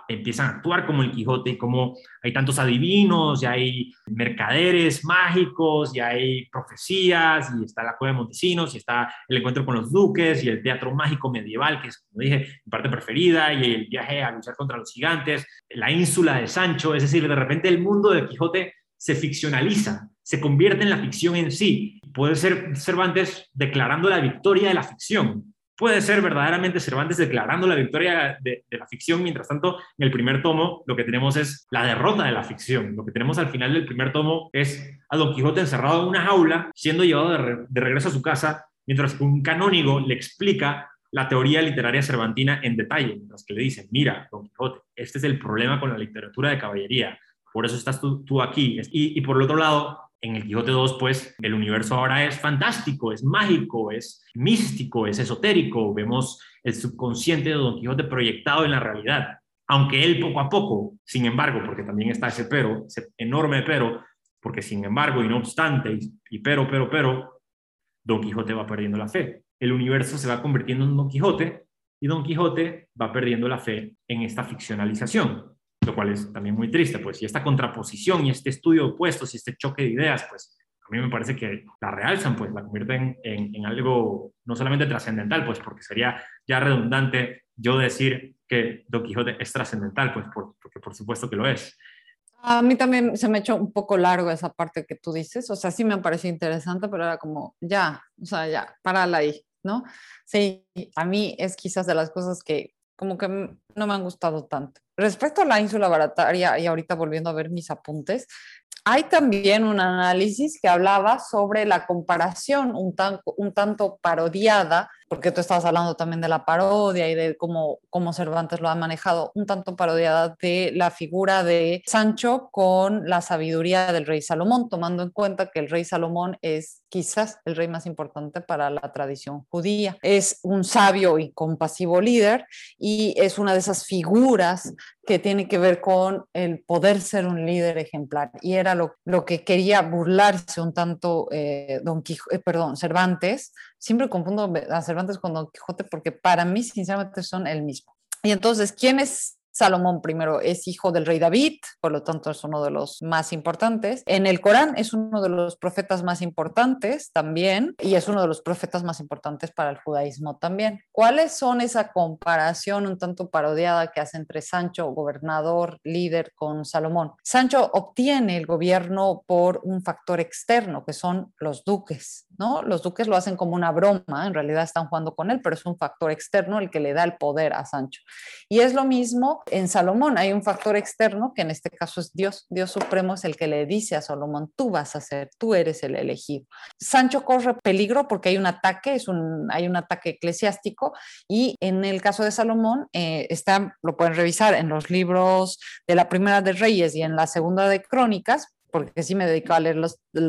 A: empiezan a actuar como el Quijote y como hay tantos adivinos, ya hay mercaderes mágicos, ya hay profecías, y está la cueva de Montesinos, y está el encuentro con los duques, y el teatro mágico medieval, que es, como dije, mi parte preferida, y el viaje a luchar contra los gigantes, la ínsula de Sancho, es decir, de repente el mundo del Quijote se ficcionaliza, se convierte en la ficción en sí. Puede ser Cervantes declarando la victoria de la ficción, puede ser verdaderamente Cervantes declarando la victoria de, la ficción, mientras tanto en el primer tomo lo que tenemos es la derrota de la ficción. Lo que tenemos al final del primer tomo es a Don Quijote encerrado en una jaula, siendo llevado de, regreso a su casa, mientras que un canónigo le explica la teoría literaria cervantina en detalle, mientras que le dicen, mira, Don Quijote, este es el problema con la literatura de caballería, por eso estás tú, tú aquí. Y, y por el otro lado, en el Quijote 2, pues el universo ahora es fantástico, es mágico, es místico, es esotérico. Vemos el subconsciente de Don Quijote proyectado en la realidad. Aunque él poco a poco, sin embargo, porque también está ese pero, ese enorme pero, porque sin embargo y no obstante, y pero, pero, pero, Don Quijote va perdiendo la fe. El universo se va convirtiendo en Don Quijote y Don Quijote va perdiendo la fe en esta ficcionalización lo cual es también muy triste, pues, y esta contraposición y este estudio de opuestos y este choque de ideas, pues, a mí me parece que la realzan, pues, la convierten en, en algo no solamente trascendental, pues, porque sería ya redundante yo decir que Don Quijote es trascendental, pues, porque por supuesto que lo es.
B: A mí también se me echó un poco largo esa parte que tú dices, o sea, sí me pareció interesante, pero era como, ya, o sea, ya, parala ahí, ¿no? Sí, a mí es quizás de las cosas que como que no me han gustado tanto. Respecto a la ínsula barataria, y ahorita volviendo a ver mis apuntes, hay también un análisis que hablaba sobre la comparación un, un tanto parodiada porque tú estabas hablando también de la parodia y de cómo, cómo Cervantes lo ha manejado, un tanto parodiada de la figura de Sancho con la sabiduría del rey Salomón, tomando en cuenta que el rey Salomón es quizás el rey más importante para la tradición judía. Es un sabio y compasivo líder y es una de esas figuras que tiene que ver con el poder ser un líder ejemplar. Y era lo, lo que quería burlarse un tanto eh, Don Quijote, eh, perdón, Cervantes. Siempre confundo a Cervantes con Don Quijote porque para mí, sinceramente, son el mismo. Y entonces, ¿quién es Salomón primero es hijo del rey David, por lo tanto es uno de los más importantes. En el Corán es uno de los profetas más importantes también y es uno de los profetas más importantes para el judaísmo también. ¿Cuáles son esa comparación un tanto parodiada que hace entre Sancho, gobernador, líder, con Salomón? Sancho obtiene el gobierno por un factor externo, que son los duques, ¿no? Los duques lo hacen como una broma, en realidad están jugando con él, pero es un factor externo el que le da el poder a Sancho. Y es lo mismo en Salomón hay un factor externo que en este caso es Dios. Dios Supremo es el que le dice a Salomón, tú vas a ser, tú eres el elegido. Sancho corre peligro porque hay un ataque, es un, hay un ataque eclesiástico y en el caso de Salomón eh, lo pueden revisar en los libros de la primera de Reyes y en la segunda de Crónicas, porque sí me dedico a leer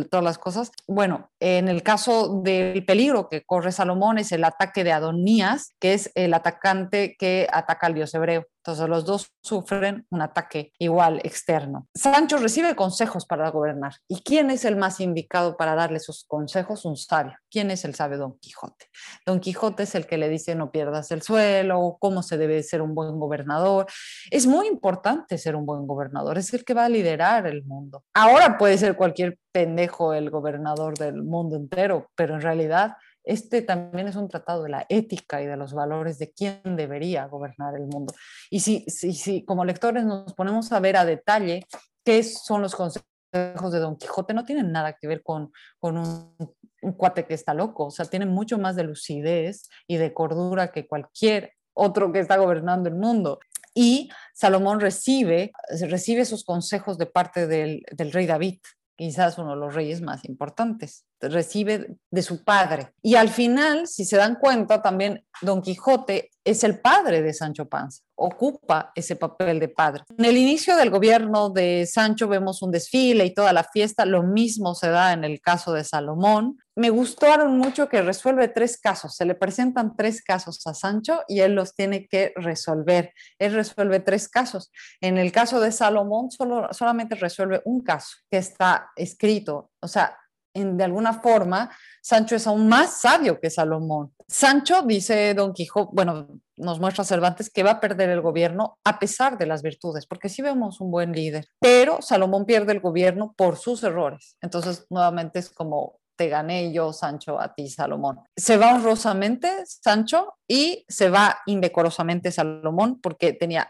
B: todas las cosas. Bueno, en el caso del peligro que corre Salomón es el ataque de Adonías, que es el atacante que ataca al dios hebreo. Entonces los dos sufren un ataque igual externo. Sancho recibe consejos para gobernar. ¿Y quién es el más indicado para darle esos consejos? Un sabio. ¿Quién es el sabio Don Quijote? Don Quijote es el que le dice no pierdas el suelo, cómo se debe ser un buen gobernador. Es muy importante ser un buen gobernador, es el que va a liderar el mundo. Ahora puede ser cualquier pendejo el gobernador del mundo entero, pero en realidad este también es un tratado de la ética y de los valores de quién debería gobernar el mundo. Y si, si, si como lectores nos ponemos a ver a detalle qué son los consejos de Don Quijote, no tienen nada que ver con, con un, un cuate que está loco, o sea, tienen mucho más de lucidez y de cordura que cualquier otro que está gobernando el mundo. Y Salomón recibe, recibe esos consejos de parte del, del rey David, quizás uno de los reyes más importantes recibe de su padre. Y al final, si se dan cuenta, también Don Quijote es el padre de Sancho Panza, ocupa ese papel de padre. En el inicio del gobierno de Sancho vemos un desfile y toda la fiesta, lo mismo se da en el caso de Salomón. Me gustaron mucho que resuelve tres casos, se le presentan tres casos a Sancho y él los tiene que resolver. Él resuelve tres casos. En el caso de Salomón solo, solamente resuelve un caso que está escrito, o sea, de alguna forma, Sancho es aún más sabio que Salomón. Sancho, dice Don Quijote, bueno, nos muestra Cervantes que va a perder el gobierno a pesar de las virtudes, porque sí vemos un buen líder, pero Salomón pierde el gobierno por sus errores. Entonces, nuevamente es como te gané yo, Sancho, a ti, Salomón. Se va honrosamente Sancho y se va indecorosamente Salomón porque tenía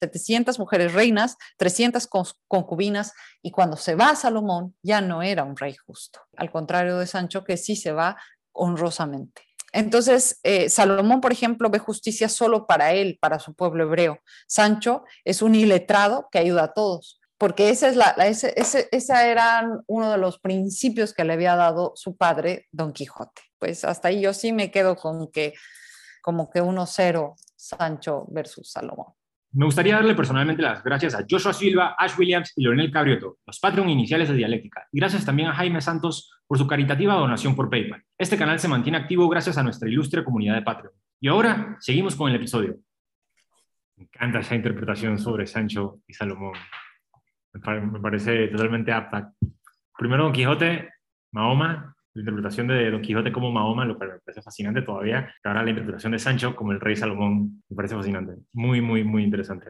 B: 700 mujeres reinas, 300 concubinas, y cuando se va Salomón ya no era un rey justo, al contrario de Sancho que sí se va honrosamente. Entonces, eh, Salomón, por ejemplo, ve justicia solo para él, para su pueblo hebreo. Sancho es un iletrado que ayuda a todos, porque ese, es la, ese, era uno de los principios que le había dado su padre, Don Quijote. Pues hasta ahí yo sí me quedo con que como que 1-0 Sancho versus Salomón.
A: Me gustaría darle personalmente las gracias a Joshua Silva, Ash Williams y Leonel Cabrioto, los Patreon iniciales de Dialéctica, y gracias también a Jaime Santos por su caritativa donación por PayPal. Este canal se mantiene activo gracias a nuestra ilustre comunidad de Patreon. Y ahora seguimos con el episodio. Me encanta esa interpretación sobre Sancho y Salomón. Me parece totalmente apta. Primero Don Quijote, Mahoma, la interpretación de Don Quijote como Mahoma, lo que me parece fascinante todavía. Ahora la interpretación de Sancho como el rey Salomón me parece fascinante. Muy, muy, muy interesante.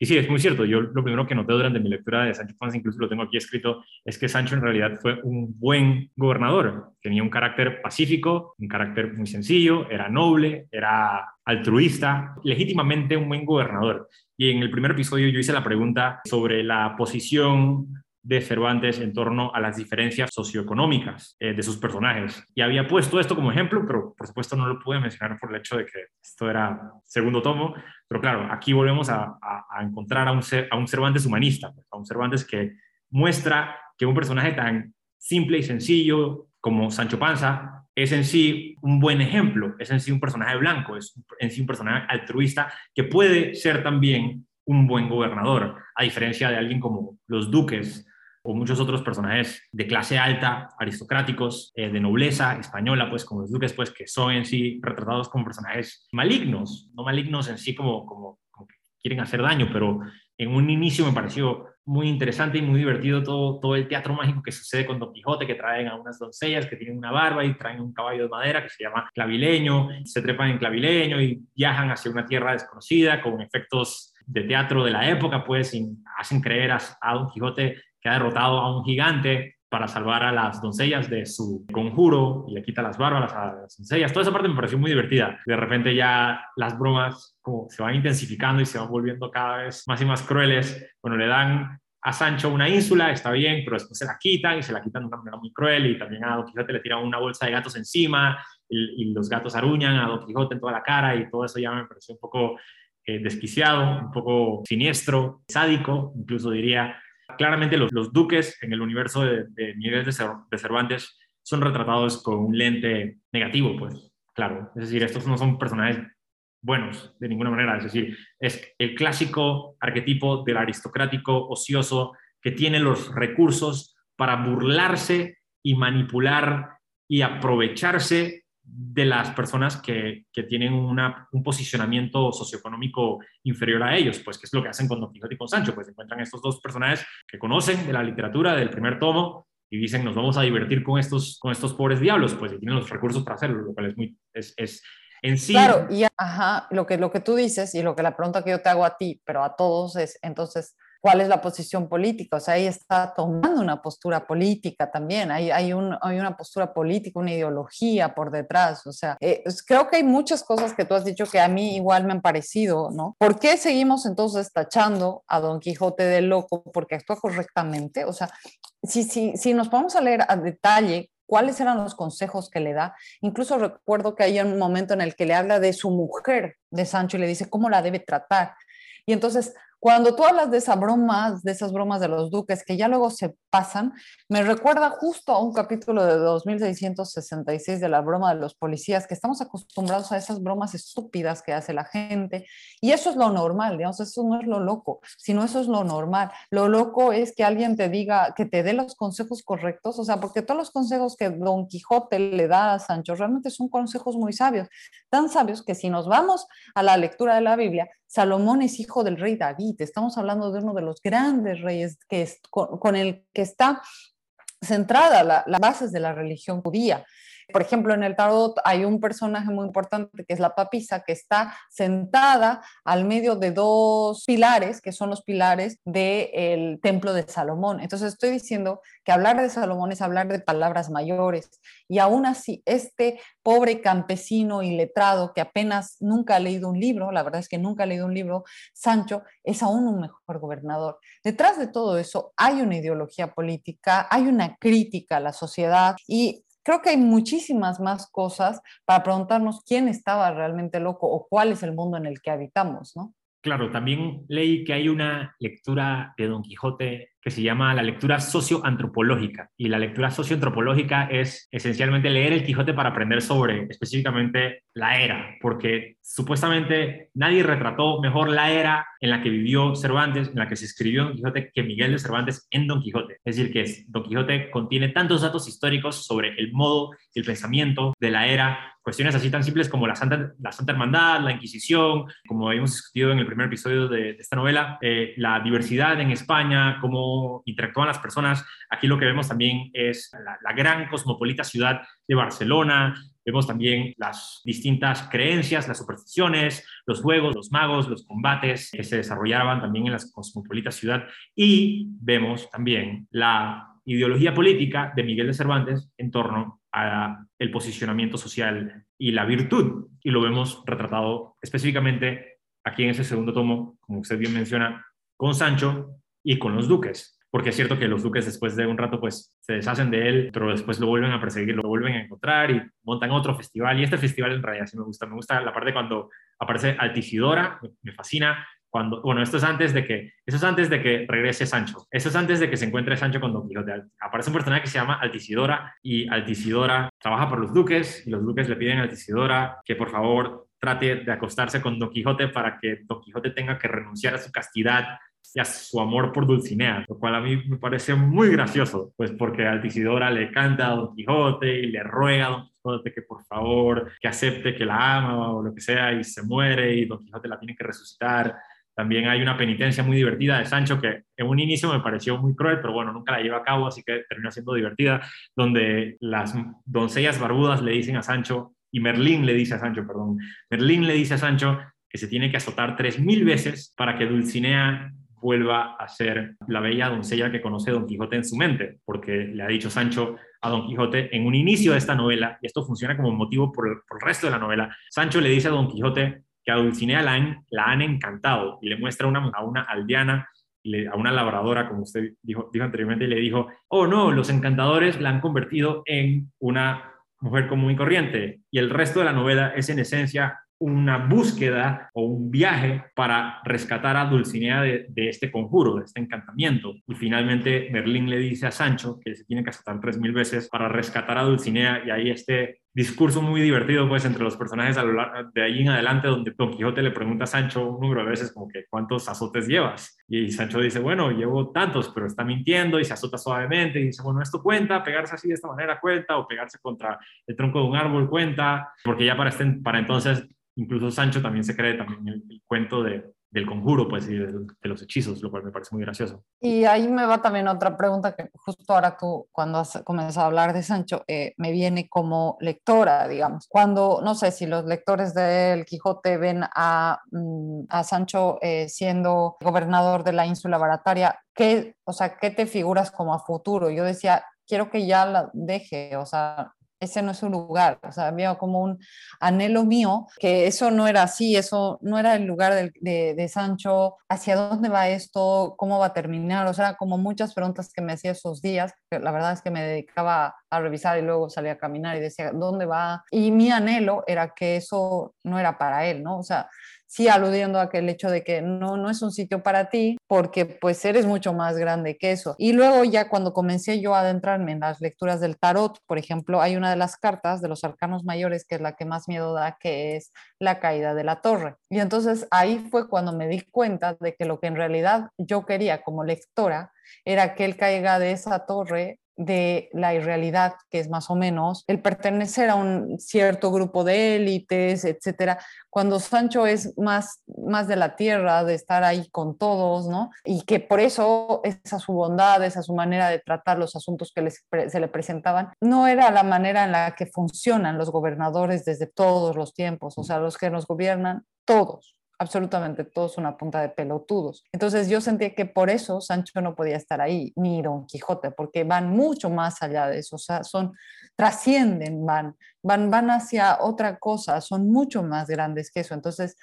A: Y sí, es muy cierto. Yo lo primero que noté durante mi lectura de Sancho Panza, incluso lo tengo aquí escrito, es que Sancho en realidad fue un buen gobernador. Tenía un carácter pacífico, un carácter muy sencillo, era noble, era altruista, legítimamente un buen gobernador. Y en el primer episodio yo hice la pregunta sobre la posición de Cervantes en torno a las diferencias socioeconómicas eh, de sus personajes. Y había puesto esto como ejemplo, pero por supuesto no lo pude mencionar por el hecho de que esto era segundo tomo. Pero claro, aquí volvemos a, encontrar a un, a un Cervantes humanista, pues, a un Cervantes que muestra que un personaje tan simple y sencillo como Sancho Panza es en sí un buen ejemplo, es en sí un personaje blanco, es en sí un personaje altruista que puede ser también un buen gobernador, a diferencia de alguien como los duques o muchos otros personajes de clase alta, aristocráticos, eh, de nobleza española, pues como los duques, pues que son en sí retratados como personajes malignos, no malignos en sí como, como, que quieren hacer daño, pero en un inicio me pareció muy interesante y muy divertido todo, todo el teatro mágico que sucede con Don Quijote, que traen a unas doncellas que tienen una barba y traen un caballo de madera que se llama clavileño, se trepan en clavileño y viajan hacia una tierra desconocida con efectos de teatro de la época, pues y hacen creer a, a Don Quijote que ha derrotado a un gigante para salvar a las doncellas de su conjuro y le quita las barbas a las doncellas. Toda esa parte me pareció muy divertida. De repente ya las bromas como se van intensificando y se van volviendo cada vez más y más crueles. Bueno, le dan a Sancho una ínsula, está bien, pero después se la quitan y se la quitan de una manera muy cruel y también a Don Quijote le tiran una bolsa de gatos encima y, los gatos aruñan a Don Quijote en toda la cara y todo eso ya me pareció un poco eh, desquiciado, un poco siniestro, sádico, incluso diría claramente los, duques en el universo de, de Miguel de Cervantes son retratados con un lente negativo, pues, claro. Es decir, estos no son personajes buenos de ninguna manera. Es decir, es el clásico arquetipo del aristocrático ocioso que tiene los recursos para burlarse y manipular y aprovecharse de las personas que, que tienen una, un posicionamiento socioeconómico inferior a ellos, pues que es lo que hacen con Don Quijote y con Sancho, pues encuentran estos dos personajes que conocen de la literatura del primer tomo y dicen nos vamos a divertir con estos, con estos pobres diablos, pues tienen los recursos para hacerlo, lo cual es muy, es, es en sí.
B: Claro, y ajá, lo que, lo que tú dices y lo que la pregunta que yo te hago a ti, pero a todos es, entonces, cuál es la posición política. O sea, ahí está tomando una postura política también. Hay, hay, un, hay una postura política, una ideología por detrás. O sea, eh, creo que hay muchas cosas que tú has dicho que a mí igual me han parecido, ¿no? ¿Por qué seguimos entonces tachando a Don Quijote de loco porque actúa correctamente? O sea, si, si, si nos vamos a leer a detalle cuáles eran los consejos que le da. Incluso recuerdo que hay un momento en el que le habla de su mujer, de Sancho, y le dice cómo la debe tratar. Y entonces cuando tú hablas de esas bromas, de esas bromas de los duques que ya luego se pasan, me recuerda justo a un capítulo de 2666 de la broma de los policías, que estamos acostumbrados a esas bromas estúpidas que hace la gente. Y eso es lo normal, digamos, eso no es lo loco, sino eso es lo normal. Lo loco es que alguien te diga, que te dé los consejos correctos, o sea, porque todos los consejos que Don Quijote le da a Sancho realmente son consejos muy sabios, tan sabios que si nos vamos a la lectura de la Biblia, Salomón es hijo del rey David, estamos hablando de uno de los grandes reyes que con, el que está centrada las la bases de la religión judía. Por ejemplo, en el tarot hay un personaje muy importante que es la papisa, que está sentada al medio de dos pilares, que son los pilares del templo de Salomón. Entonces estoy diciendo que hablar de Salomón es hablar de palabras mayores. Y aún así, este pobre campesino y letrado que apenas nunca ha leído un libro, la verdad es que nunca ha leído un libro, Sancho es aún un mejor gobernador. Detrás de todo eso hay una ideología política, hay una crítica a la sociedad y creo que hay muchísimas más cosas para preguntarnos quién estaba realmente loco o cuál es el mundo en el que habitamos, ¿no?
A: Claro, también leí que hay una lectura de Don Quijote que se llama la lectura socioantropológica. Y la lectura socioantropológica es esencialmente leer el Quijote para aprender sobre específicamente la era, porque supuestamente nadie retrató mejor la era en la que vivió Cervantes, en la que se escribió Don Quijote, que Miguel de Cervantes en Don Quijote. Es decir, que Don Quijote contiene tantos datos históricos sobre el modo, el pensamiento de la era cuestiones así tan simples como la Santa, la Santa Hermandad, la Inquisición, como habíamos discutido en el primer episodio de, esta novela, eh, la diversidad en España, cómo interactúan las personas. Aquí lo que vemos también es la, gran cosmopolita ciudad de Barcelona, Vemos también las distintas creencias, las supersticiones, los juegos, los magos, los combates que se desarrollaban también en la cosmopolita ciudad. Y vemos también la ideología política de Miguel de Cervantes en torno a el posicionamiento social y la virtud. Y lo vemos retratado específicamente aquí en ese segundo tomo, como usted bien menciona, con Sancho y con los duques. Porque es cierto que los duques después de un rato pues se deshacen de él, pero después lo vuelven a perseguir, lo vuelven a encontrar y montan otro festival. Y este festival en realidad sí me gusta. Me gusta la parte cuando aparece Altisidora, me fascina cuando, bueno, esto es antes de que, eso es antes de que regrese Sancho, eso es antes de que se encuentre Sancho con Don Quijote. Aparece un personaje que se llama Altisidora y Altisidora trabaja por los duques y los duques le piden a Altisidora que por favor trate de acostarse con Don Quijote para que Don Quijote tenga que renunciar a su castidad y a su amor por Dulcinea, lo cual a mí me parece muy gracioso, pues porque Altisidora le canta a Don Quijote y le ruega a Don Quijote que por favor, que acepte que la ama o lo que sea y se muere y Don Quijote la tiene que resucitar también hay una penitencia muy divertida de Sancho que en un inicio me pareció muy cruel, pero bueno, nunca la lleva a cabo, así que termina siendo divertida, donde las doncellas barbudas le dicen a Sancho, y Merlín le dice a Sancho, perdón, Merlín le dice a Sancho que se tiene que azotar tres mil veces para que Dulcinea vuelva a ser la bella doncella que conoce Don Quijote en su mente, porque le ha dicho Sancho a Don Quijote en un inicio de esta novela, y esto funciona como motivo por por el resto de la novela, Sancho le dice a Don Quijote que a Dulcinea la han, la han encantado y le muestra una, a una aldeana, a una labradora, como usted dijo, anteriormente, y le dijo, oh no, los encantadores la han convertido en una mujer común y corriente. Y el resto de la novela es en esencia una búsqueda o un viaje para rescatar a Dulcinea de, este conjuro, de este encantamiento. Y finalmente Merlín le dice a Sancho que se tiene que azotar tres mil veces para rescatar a Dulcinea y ahí este discurso muy divertido pues entre los personajes de ahí en adelante donde Don Quijote le pregunta a Sancho un número de veces como que cuántos azotes llevas y Sancho dice bueno llevo tantos pero está mintiendo y se azota suavemente y dice bueno esto cuenta pegarse así de esta manera cuenta o pegarse contra el tronco de un árbol cuenta porque ya para, este, para entonces incluso Sancho también se cree también el cuento de, del conjuro, pues, y de, los hechizos, lo cual me parece muy gracioso.
B: Y ahí me va también otra pregunta que justo ahora tú, cuando has comenzado a hablar de Sancho, eh, me viene como lectora, digamos. Cuando, no sé, si los lectores del Quijote ven a, mm, a Sancho eh, siendo gobernador de la ínsula barataria, ¿qué, o sea, ¿qué te figuras como a futuro? Yo decía, quiero que ya la deje, o sea, ese no es su lugar, o sea, había como un anhelo mío, que eso no era así, eso no era el lugar de, Sancho, hacia dónde va esto, cómo va a terminar, o sea, como muchas preguntas que me hacía esos días, la verdad es que me dedicaba a revisar y luego salía a caminar y decía, ¿dónde va? Y mi anhelo era que eso no era para él, ¿no? O sea, sí aludiendo a aquel hecho de que no, no es un sitio para ti porque pues eres mucho más grande que eso. Y luego ya cuando comencé yo a adentrarme en las lecturas del tarot, por ejemplo, hay una de las cartas de los arcanos mayores que es la que más miedo da, que es la caída de la torre. Y entonces ahí fue cuando me di cuenta de que lo que en realidad yo quería como lectora era que él caiga de esa torre de la irrealidad, que es más o menos el pertenecer a un cierto grupo de élites, etcétera, cuando Sancho es más, más de la tierra, de estar ahí con todos, ¿no? Y que por eso esa su bondad, esa su manera de tratar los asuntos que se le presentaban, no era la manera en la que funcionan los gobernadores desde todos los tiempos, o sea, los que nos gobiernan, todos, absolutamente todos una punta de pelotudos. Entonces yo sentí que por eso Sancho no podía estar ahí, ni Don Quijote, porque van mucho más allá de eso, o sea, son, trascienden, van, van, van hacia otra cosa, son mucho más grandes que eso. Entonces,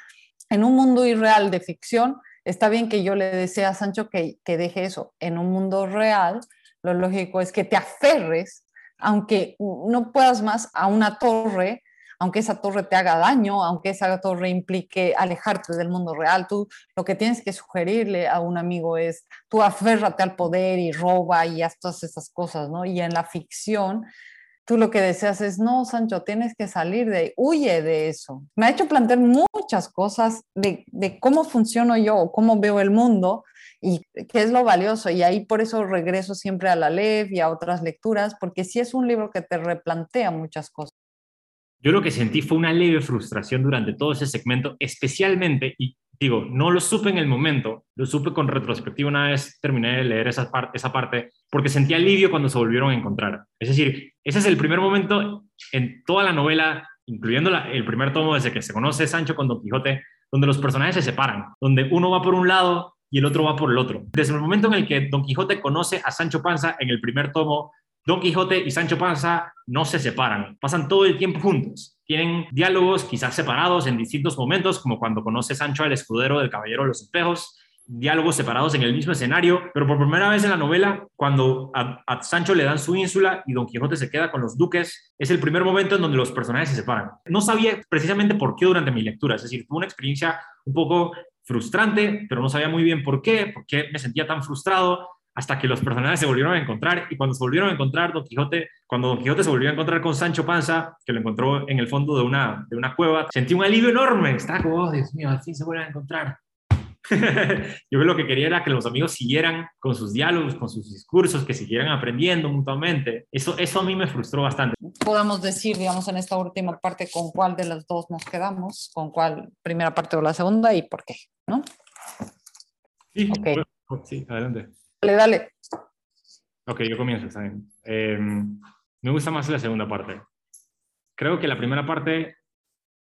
B: en un mundo irreal de ficción, está bien que yo le desee a Sancho que, que deje eso. En un mundo real, lo lógico es que te aferres, aunque no puedas más, a una torre aunque esa torre te haga daño, aunque esa torre implique alejarte del mundo real, tú lo que tienes que sugerirle a un amigo es, tú aférrate al poder y roba y haz todas esas cosas, ¿no? Y en la ficción, tú lo que deseas es, no, Sancho, tienes que salir de ahí, huye de eso. Me ha hecho plantear muchas cosas de, de cómo funciono yo, cómo veo el mundo y qué es lo valioso. Y ahí por eso regreso siempre a la LEV y a otras lecturas, porque sí es un libro que te replantea muchas cosas.
A: Yo lo que sentí fue una leve frustración durante todo ese segmento, especialmente, y digo, no lo supe en el momento, lo supe con retrospectiva una vez terminé de leer esa, parte, esa parte, porque sentí alivio cuando se volvieron a encontrar. Es decir, ese es el primer momento en toda la novela, incluyendo el primer tomo desde que se conoce Sancho con Don Quijote, donde los personajes se separan, donde uno va por un lado y el otro va por el otro. Desde el momento en el que Don Quijote conoce a Sancho Panza en el primer tomo, Don Quijote y Sancho Panza no se separan, pasan todo el tiempo juntos. Tienen diálogos quizás separados en distintos momentos, como cuando conoce Sancho al escudero del Caballero de los Espejos, diálogos separados en el mismo escenario, pero por primera vez en la novela, cuando a, Sancho le dan su ínsula y Don Quijote se queda con los duques, es el primer momento en donde los personajes se separan. No sabía precisamente por qué durante mi lectura, es decir, fue una experiencia un poco frustrante, pero no sabía muy bien por qué, por qué me sentía tan frustrado hasta que los personajes se volvieron a encontrar y cuando se volvieron a encontrar Don Quijote, cuando Don Quijote se volvió a encontrar con Sancho Panza, que lo encontró en el fondo de una, de una cueva, sentí un alivio enorme, estaba como, oh, Dios mío, al fin se vuelven a encontrar. (laughs) Yo lo que quería era que los amigos siguieran con sus diálogos, con sus discursos, que siguieran aprendiendo mutuamente. Eso, eso a mí me frustró bastante.
B: Podemos decir, digamos, en esta última parte, con cuál de las dos nos quedamos, con cuál primera parte o la segunda y por qué, ¿no?
A: Sí, sí adelante.
B: Dale, dale.
A: Ok, yo comienzo, está bien. Em, me gusta más la segunda parte. Creo que la primera parte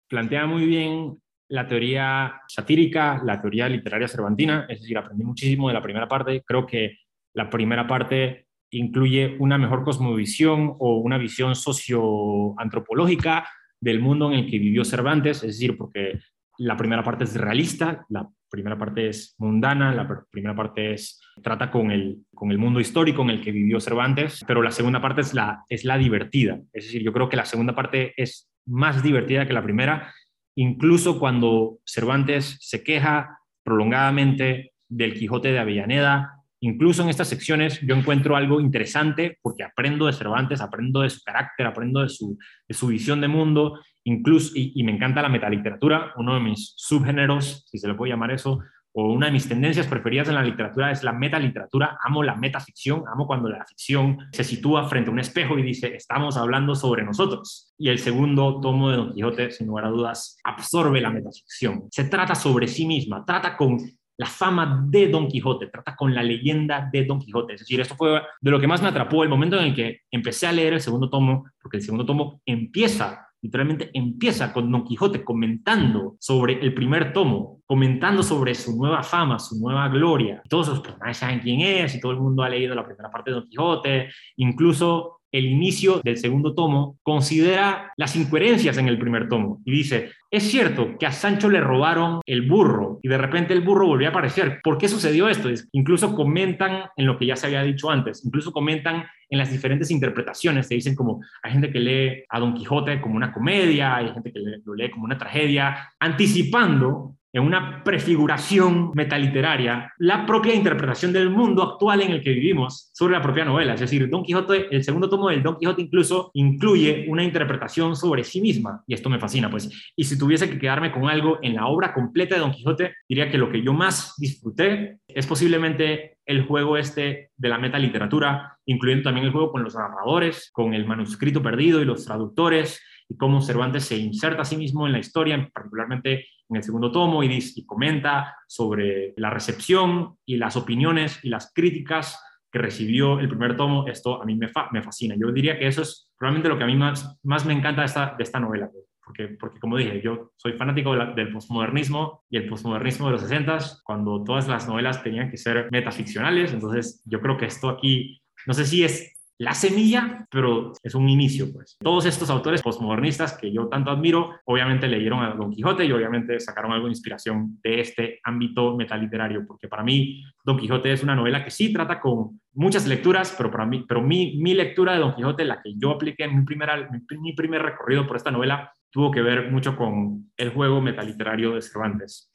A: plantea muy bien la teoría satírica, la teoría literaria cervantina, es decir, aprendí muchísimo de la primera parte. Creo que la primera parte incluye una mejor cosmovisión o una visión socioantropológica del mundo en el que vivió Cervantes, es decir, porque la primera parte es realista, la primera parte es mundana, la primera parte es, trata con el, con el mundo histórico en el que vivió Cervantes, pero la segunda parte es la, es la divertida. Es decir, yo creo que la segunda parte es más divertida que la primera, incluso cuando Cervantes se queja prolongadamente del Quijote de Avellaneda incluso en estas secciones yo encuentro algo interesante porque aprendo de Cervantes, aprendo de su carácter, aprendo de su, de su visión de mundo, incluso, y, y me encanta la metaliteratura, uno de mis subgéneros, si se le puede llamar eso, o una de mis tendencias preferidas en la literatura es la metaliteratura. Amo la metaficción, amo cuando la ficción se sitúa frente a un espejo y dice, estamos hablando sobre nosotros. Y el segundo tomo de Don Quijote, sin lugar a dudas, absorbe la metaficción. Se trata sobre sí misma, trata con la fama de Don Quijote, trata con la leyenda de Don Quijote. Es decir, esto fue de lo que más me atrapó el momento en el que empecé a leer el segundo tomo, porque el segundo tomo empieza literalmente empieza con Don Quijote comentando sobre el primer tomo, comentando sobre su nueva fama, su nueva gloria. Todos los personajes saben quién es y todo el mundo ha leído la primera parte de Don Quijote, incluso el inicio del segundo tomo, considera las incoherencias en el primer tomo y dice, es cierto que a Sancho le robaron el burro y de repente el burro volvió a aparecer. ¿Por qué sucedió esto? Incluso comentan en lo que ya se había dicho antes, incluso comentan en las diferentes interpretaciones, se dicen como hay gente que lee a Don Quijote como una comedia, hay gente que lo lee como una tragedia, anticipando en una prefiguración metaliteraria la propia interpretación del mundo actual en el que vivimos sobre la propia novela. Es decir, Don Quijote, el segundo tomo del Don Quijote incluso incluye una interpretación sobre sí misma y esto me fascina, pues. Y si tuviese que quedarme con algo en la obra completa de Don Quijote, diría que lo que yo más disfruté es posiblemente el juego este de la metaliteratura, incluyendo también el juego con los narradores, con el manuscrito perdido y los traductores, y cómo Cervantes se inserta a sí mismo en la historia, particularmente en el segundo tomo, y, y comenta sobre la recepción y las opiniones y las críticas que recibió el primer tomo. Esto a mí me, fascina. Yo diría que eso es probablemente lo que a mí más, me encanta de esta, novela. Porque, como dije, yo soy fanático del postmodernismo y el postmodernismo de los 60 cuando todas las novelas tenían que ser metaficcionales. Entonces, yo creo que esto aquí, no sé si es la semilla, pero es un inicio, pues. Todos estos autores postmodernistas que yo tanto admiro, obviamente leyeron a Don Quijote y obviamente sacaron algo de inspiración de este ámbito metaliterario, porque para mí Don Quijote es una novela que sí trata con muchas lecturas, pero para mí, pero mi, mi lectura de Don Quijote, la que yo apliqué en mi, primera, mi primer recorrido por esta novela, tuvo que ver mucho con el juego metaliterario de Cervantes.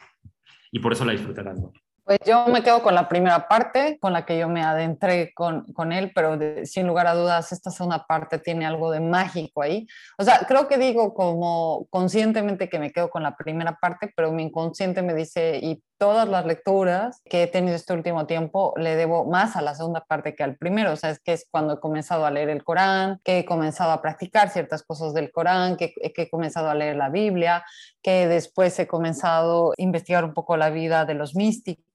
A: Y por eso la disfruté tanto.
B: Pues yo me quedo con la primera parte, con la que yo me adentré con, con él, pero sin lugar a dudas esta segunda parte tiene algo de mágico ahí. O sea, creo que digo como conscientemente que me quedo con la primera parte, pero mi inconsciente me dice, y todas las lecturas que he tenido este último tiempo le debo más a la segunda parte que al primero. O sea, es que es cuando he comenzado a leer el Corán, que he comenzado a practicar ciertas cosas del Corán, que, que he comenzado a leer la Biblia, que después he comenzado a investigar un poco la vida de los místicos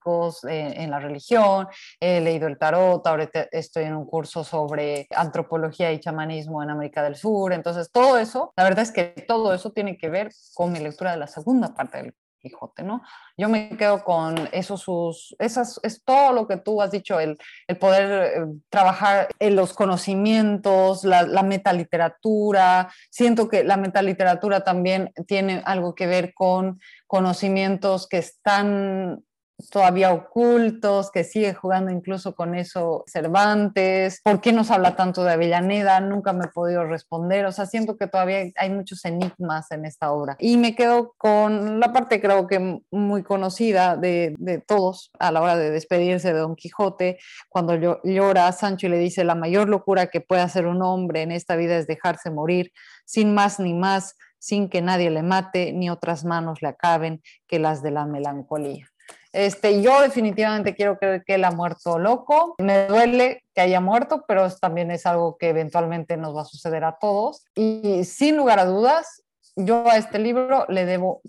B: eh, en la religión, he leído el tarot, ahora estoy en un curso sobre antropología y chamanismo en América del Sur, entonces todo eso, la verdad es que todo eso tiene que ver con mi lectura de la segunda parte del Quijote, ¿no? Yo me quedo con esos sus, esas, es todo lo que tú has dicho, el, el poder eh, trabajar en los conocimientos, la, la metaliteratura. Siento que la metaliteratura también tiene algo que ver con conocimientos que están todavía ocultos, que sigue jugando incluso con eso Cervantes, ¿por qué nos habla tanto de Avellaneda? Nunca me he podido responder, o sea, siento que todavía hay muchos enigmas en esta obra. Y me quedo con la parte creo que muy conocida de, de todos a la hora de despedirse de Don Quijote, cuando llora Sancho y le dice, la mayor locura que puede hacer un hombre en esta vida es dejarse morir, sin más ni más, sin que nadie le mate, ni otras manos le acaben que las de la melancolía. Este, yo definitivamente quiero creer que él ha muerto loco. Me duele que haya muerto, pero también es algo que eventualmente nos va a suceder a todos. Y sin lugar a dudas, yo a este libro le debo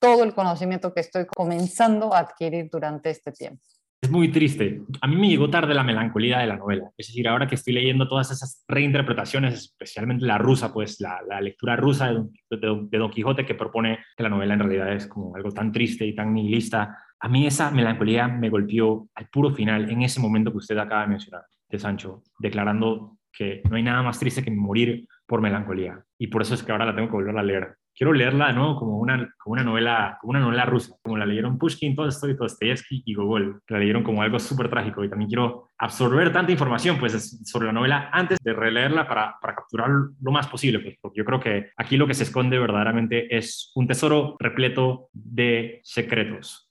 B: todo el conocimiento que estoy comenzando a adquirir durante este tiempo.
A: Es muy triste. A mí me llegó tarde la melancolía de la novela. Es decir, ahora que estoy leyendo todas esas reinterpretaciones, especialmente la rusa, pues la, lectura rusa de Don, de Don, Quijote, que propone que la novela en realidad es como algo tan triste y tan nihilista, a mí esa melancolía me golpeó al puro final, en ese momento que usted acaba de mencionar, de Sancho, declarando que no hay nada más triste que morir por melancolía. Y por eso es que ahora la tengo que volver a leer quiero leerla ¿no? como, una, como, una novela, como una novela rusa, como la leyeron Pushkin, Tolstoy, Dostoyevsky y Gogol, la leyeron como algo súper trágico. Y también quiero absorber tanta información pues, sobre la novela antes de releerla para, para capturar lo más posible, pues, porque yo creo que aquí lo que se esconde verdaderamente es un tesoro repleto de secretos.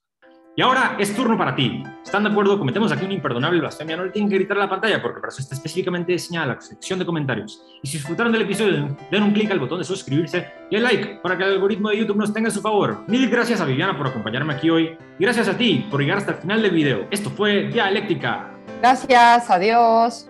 A: Y ahora es turno para ti. ¿Están de acuerdo? Cometemos aquí un imperdonable blasfemia. No le tienen que gritar a la pantalla porque para eso está específicamente diseñada la sección de comentarios. Y si disfrutaron del episodio, den un clic al botón de suscribirse y el like para que el algoritmo de YouTube nos tenga a su favor. Mil gracias a Viviana por acompañarme aquí hoy. Y gracias a ti por llegar hasta el final del video. Esto fue Dialéctica.
B: Gracias, adiós.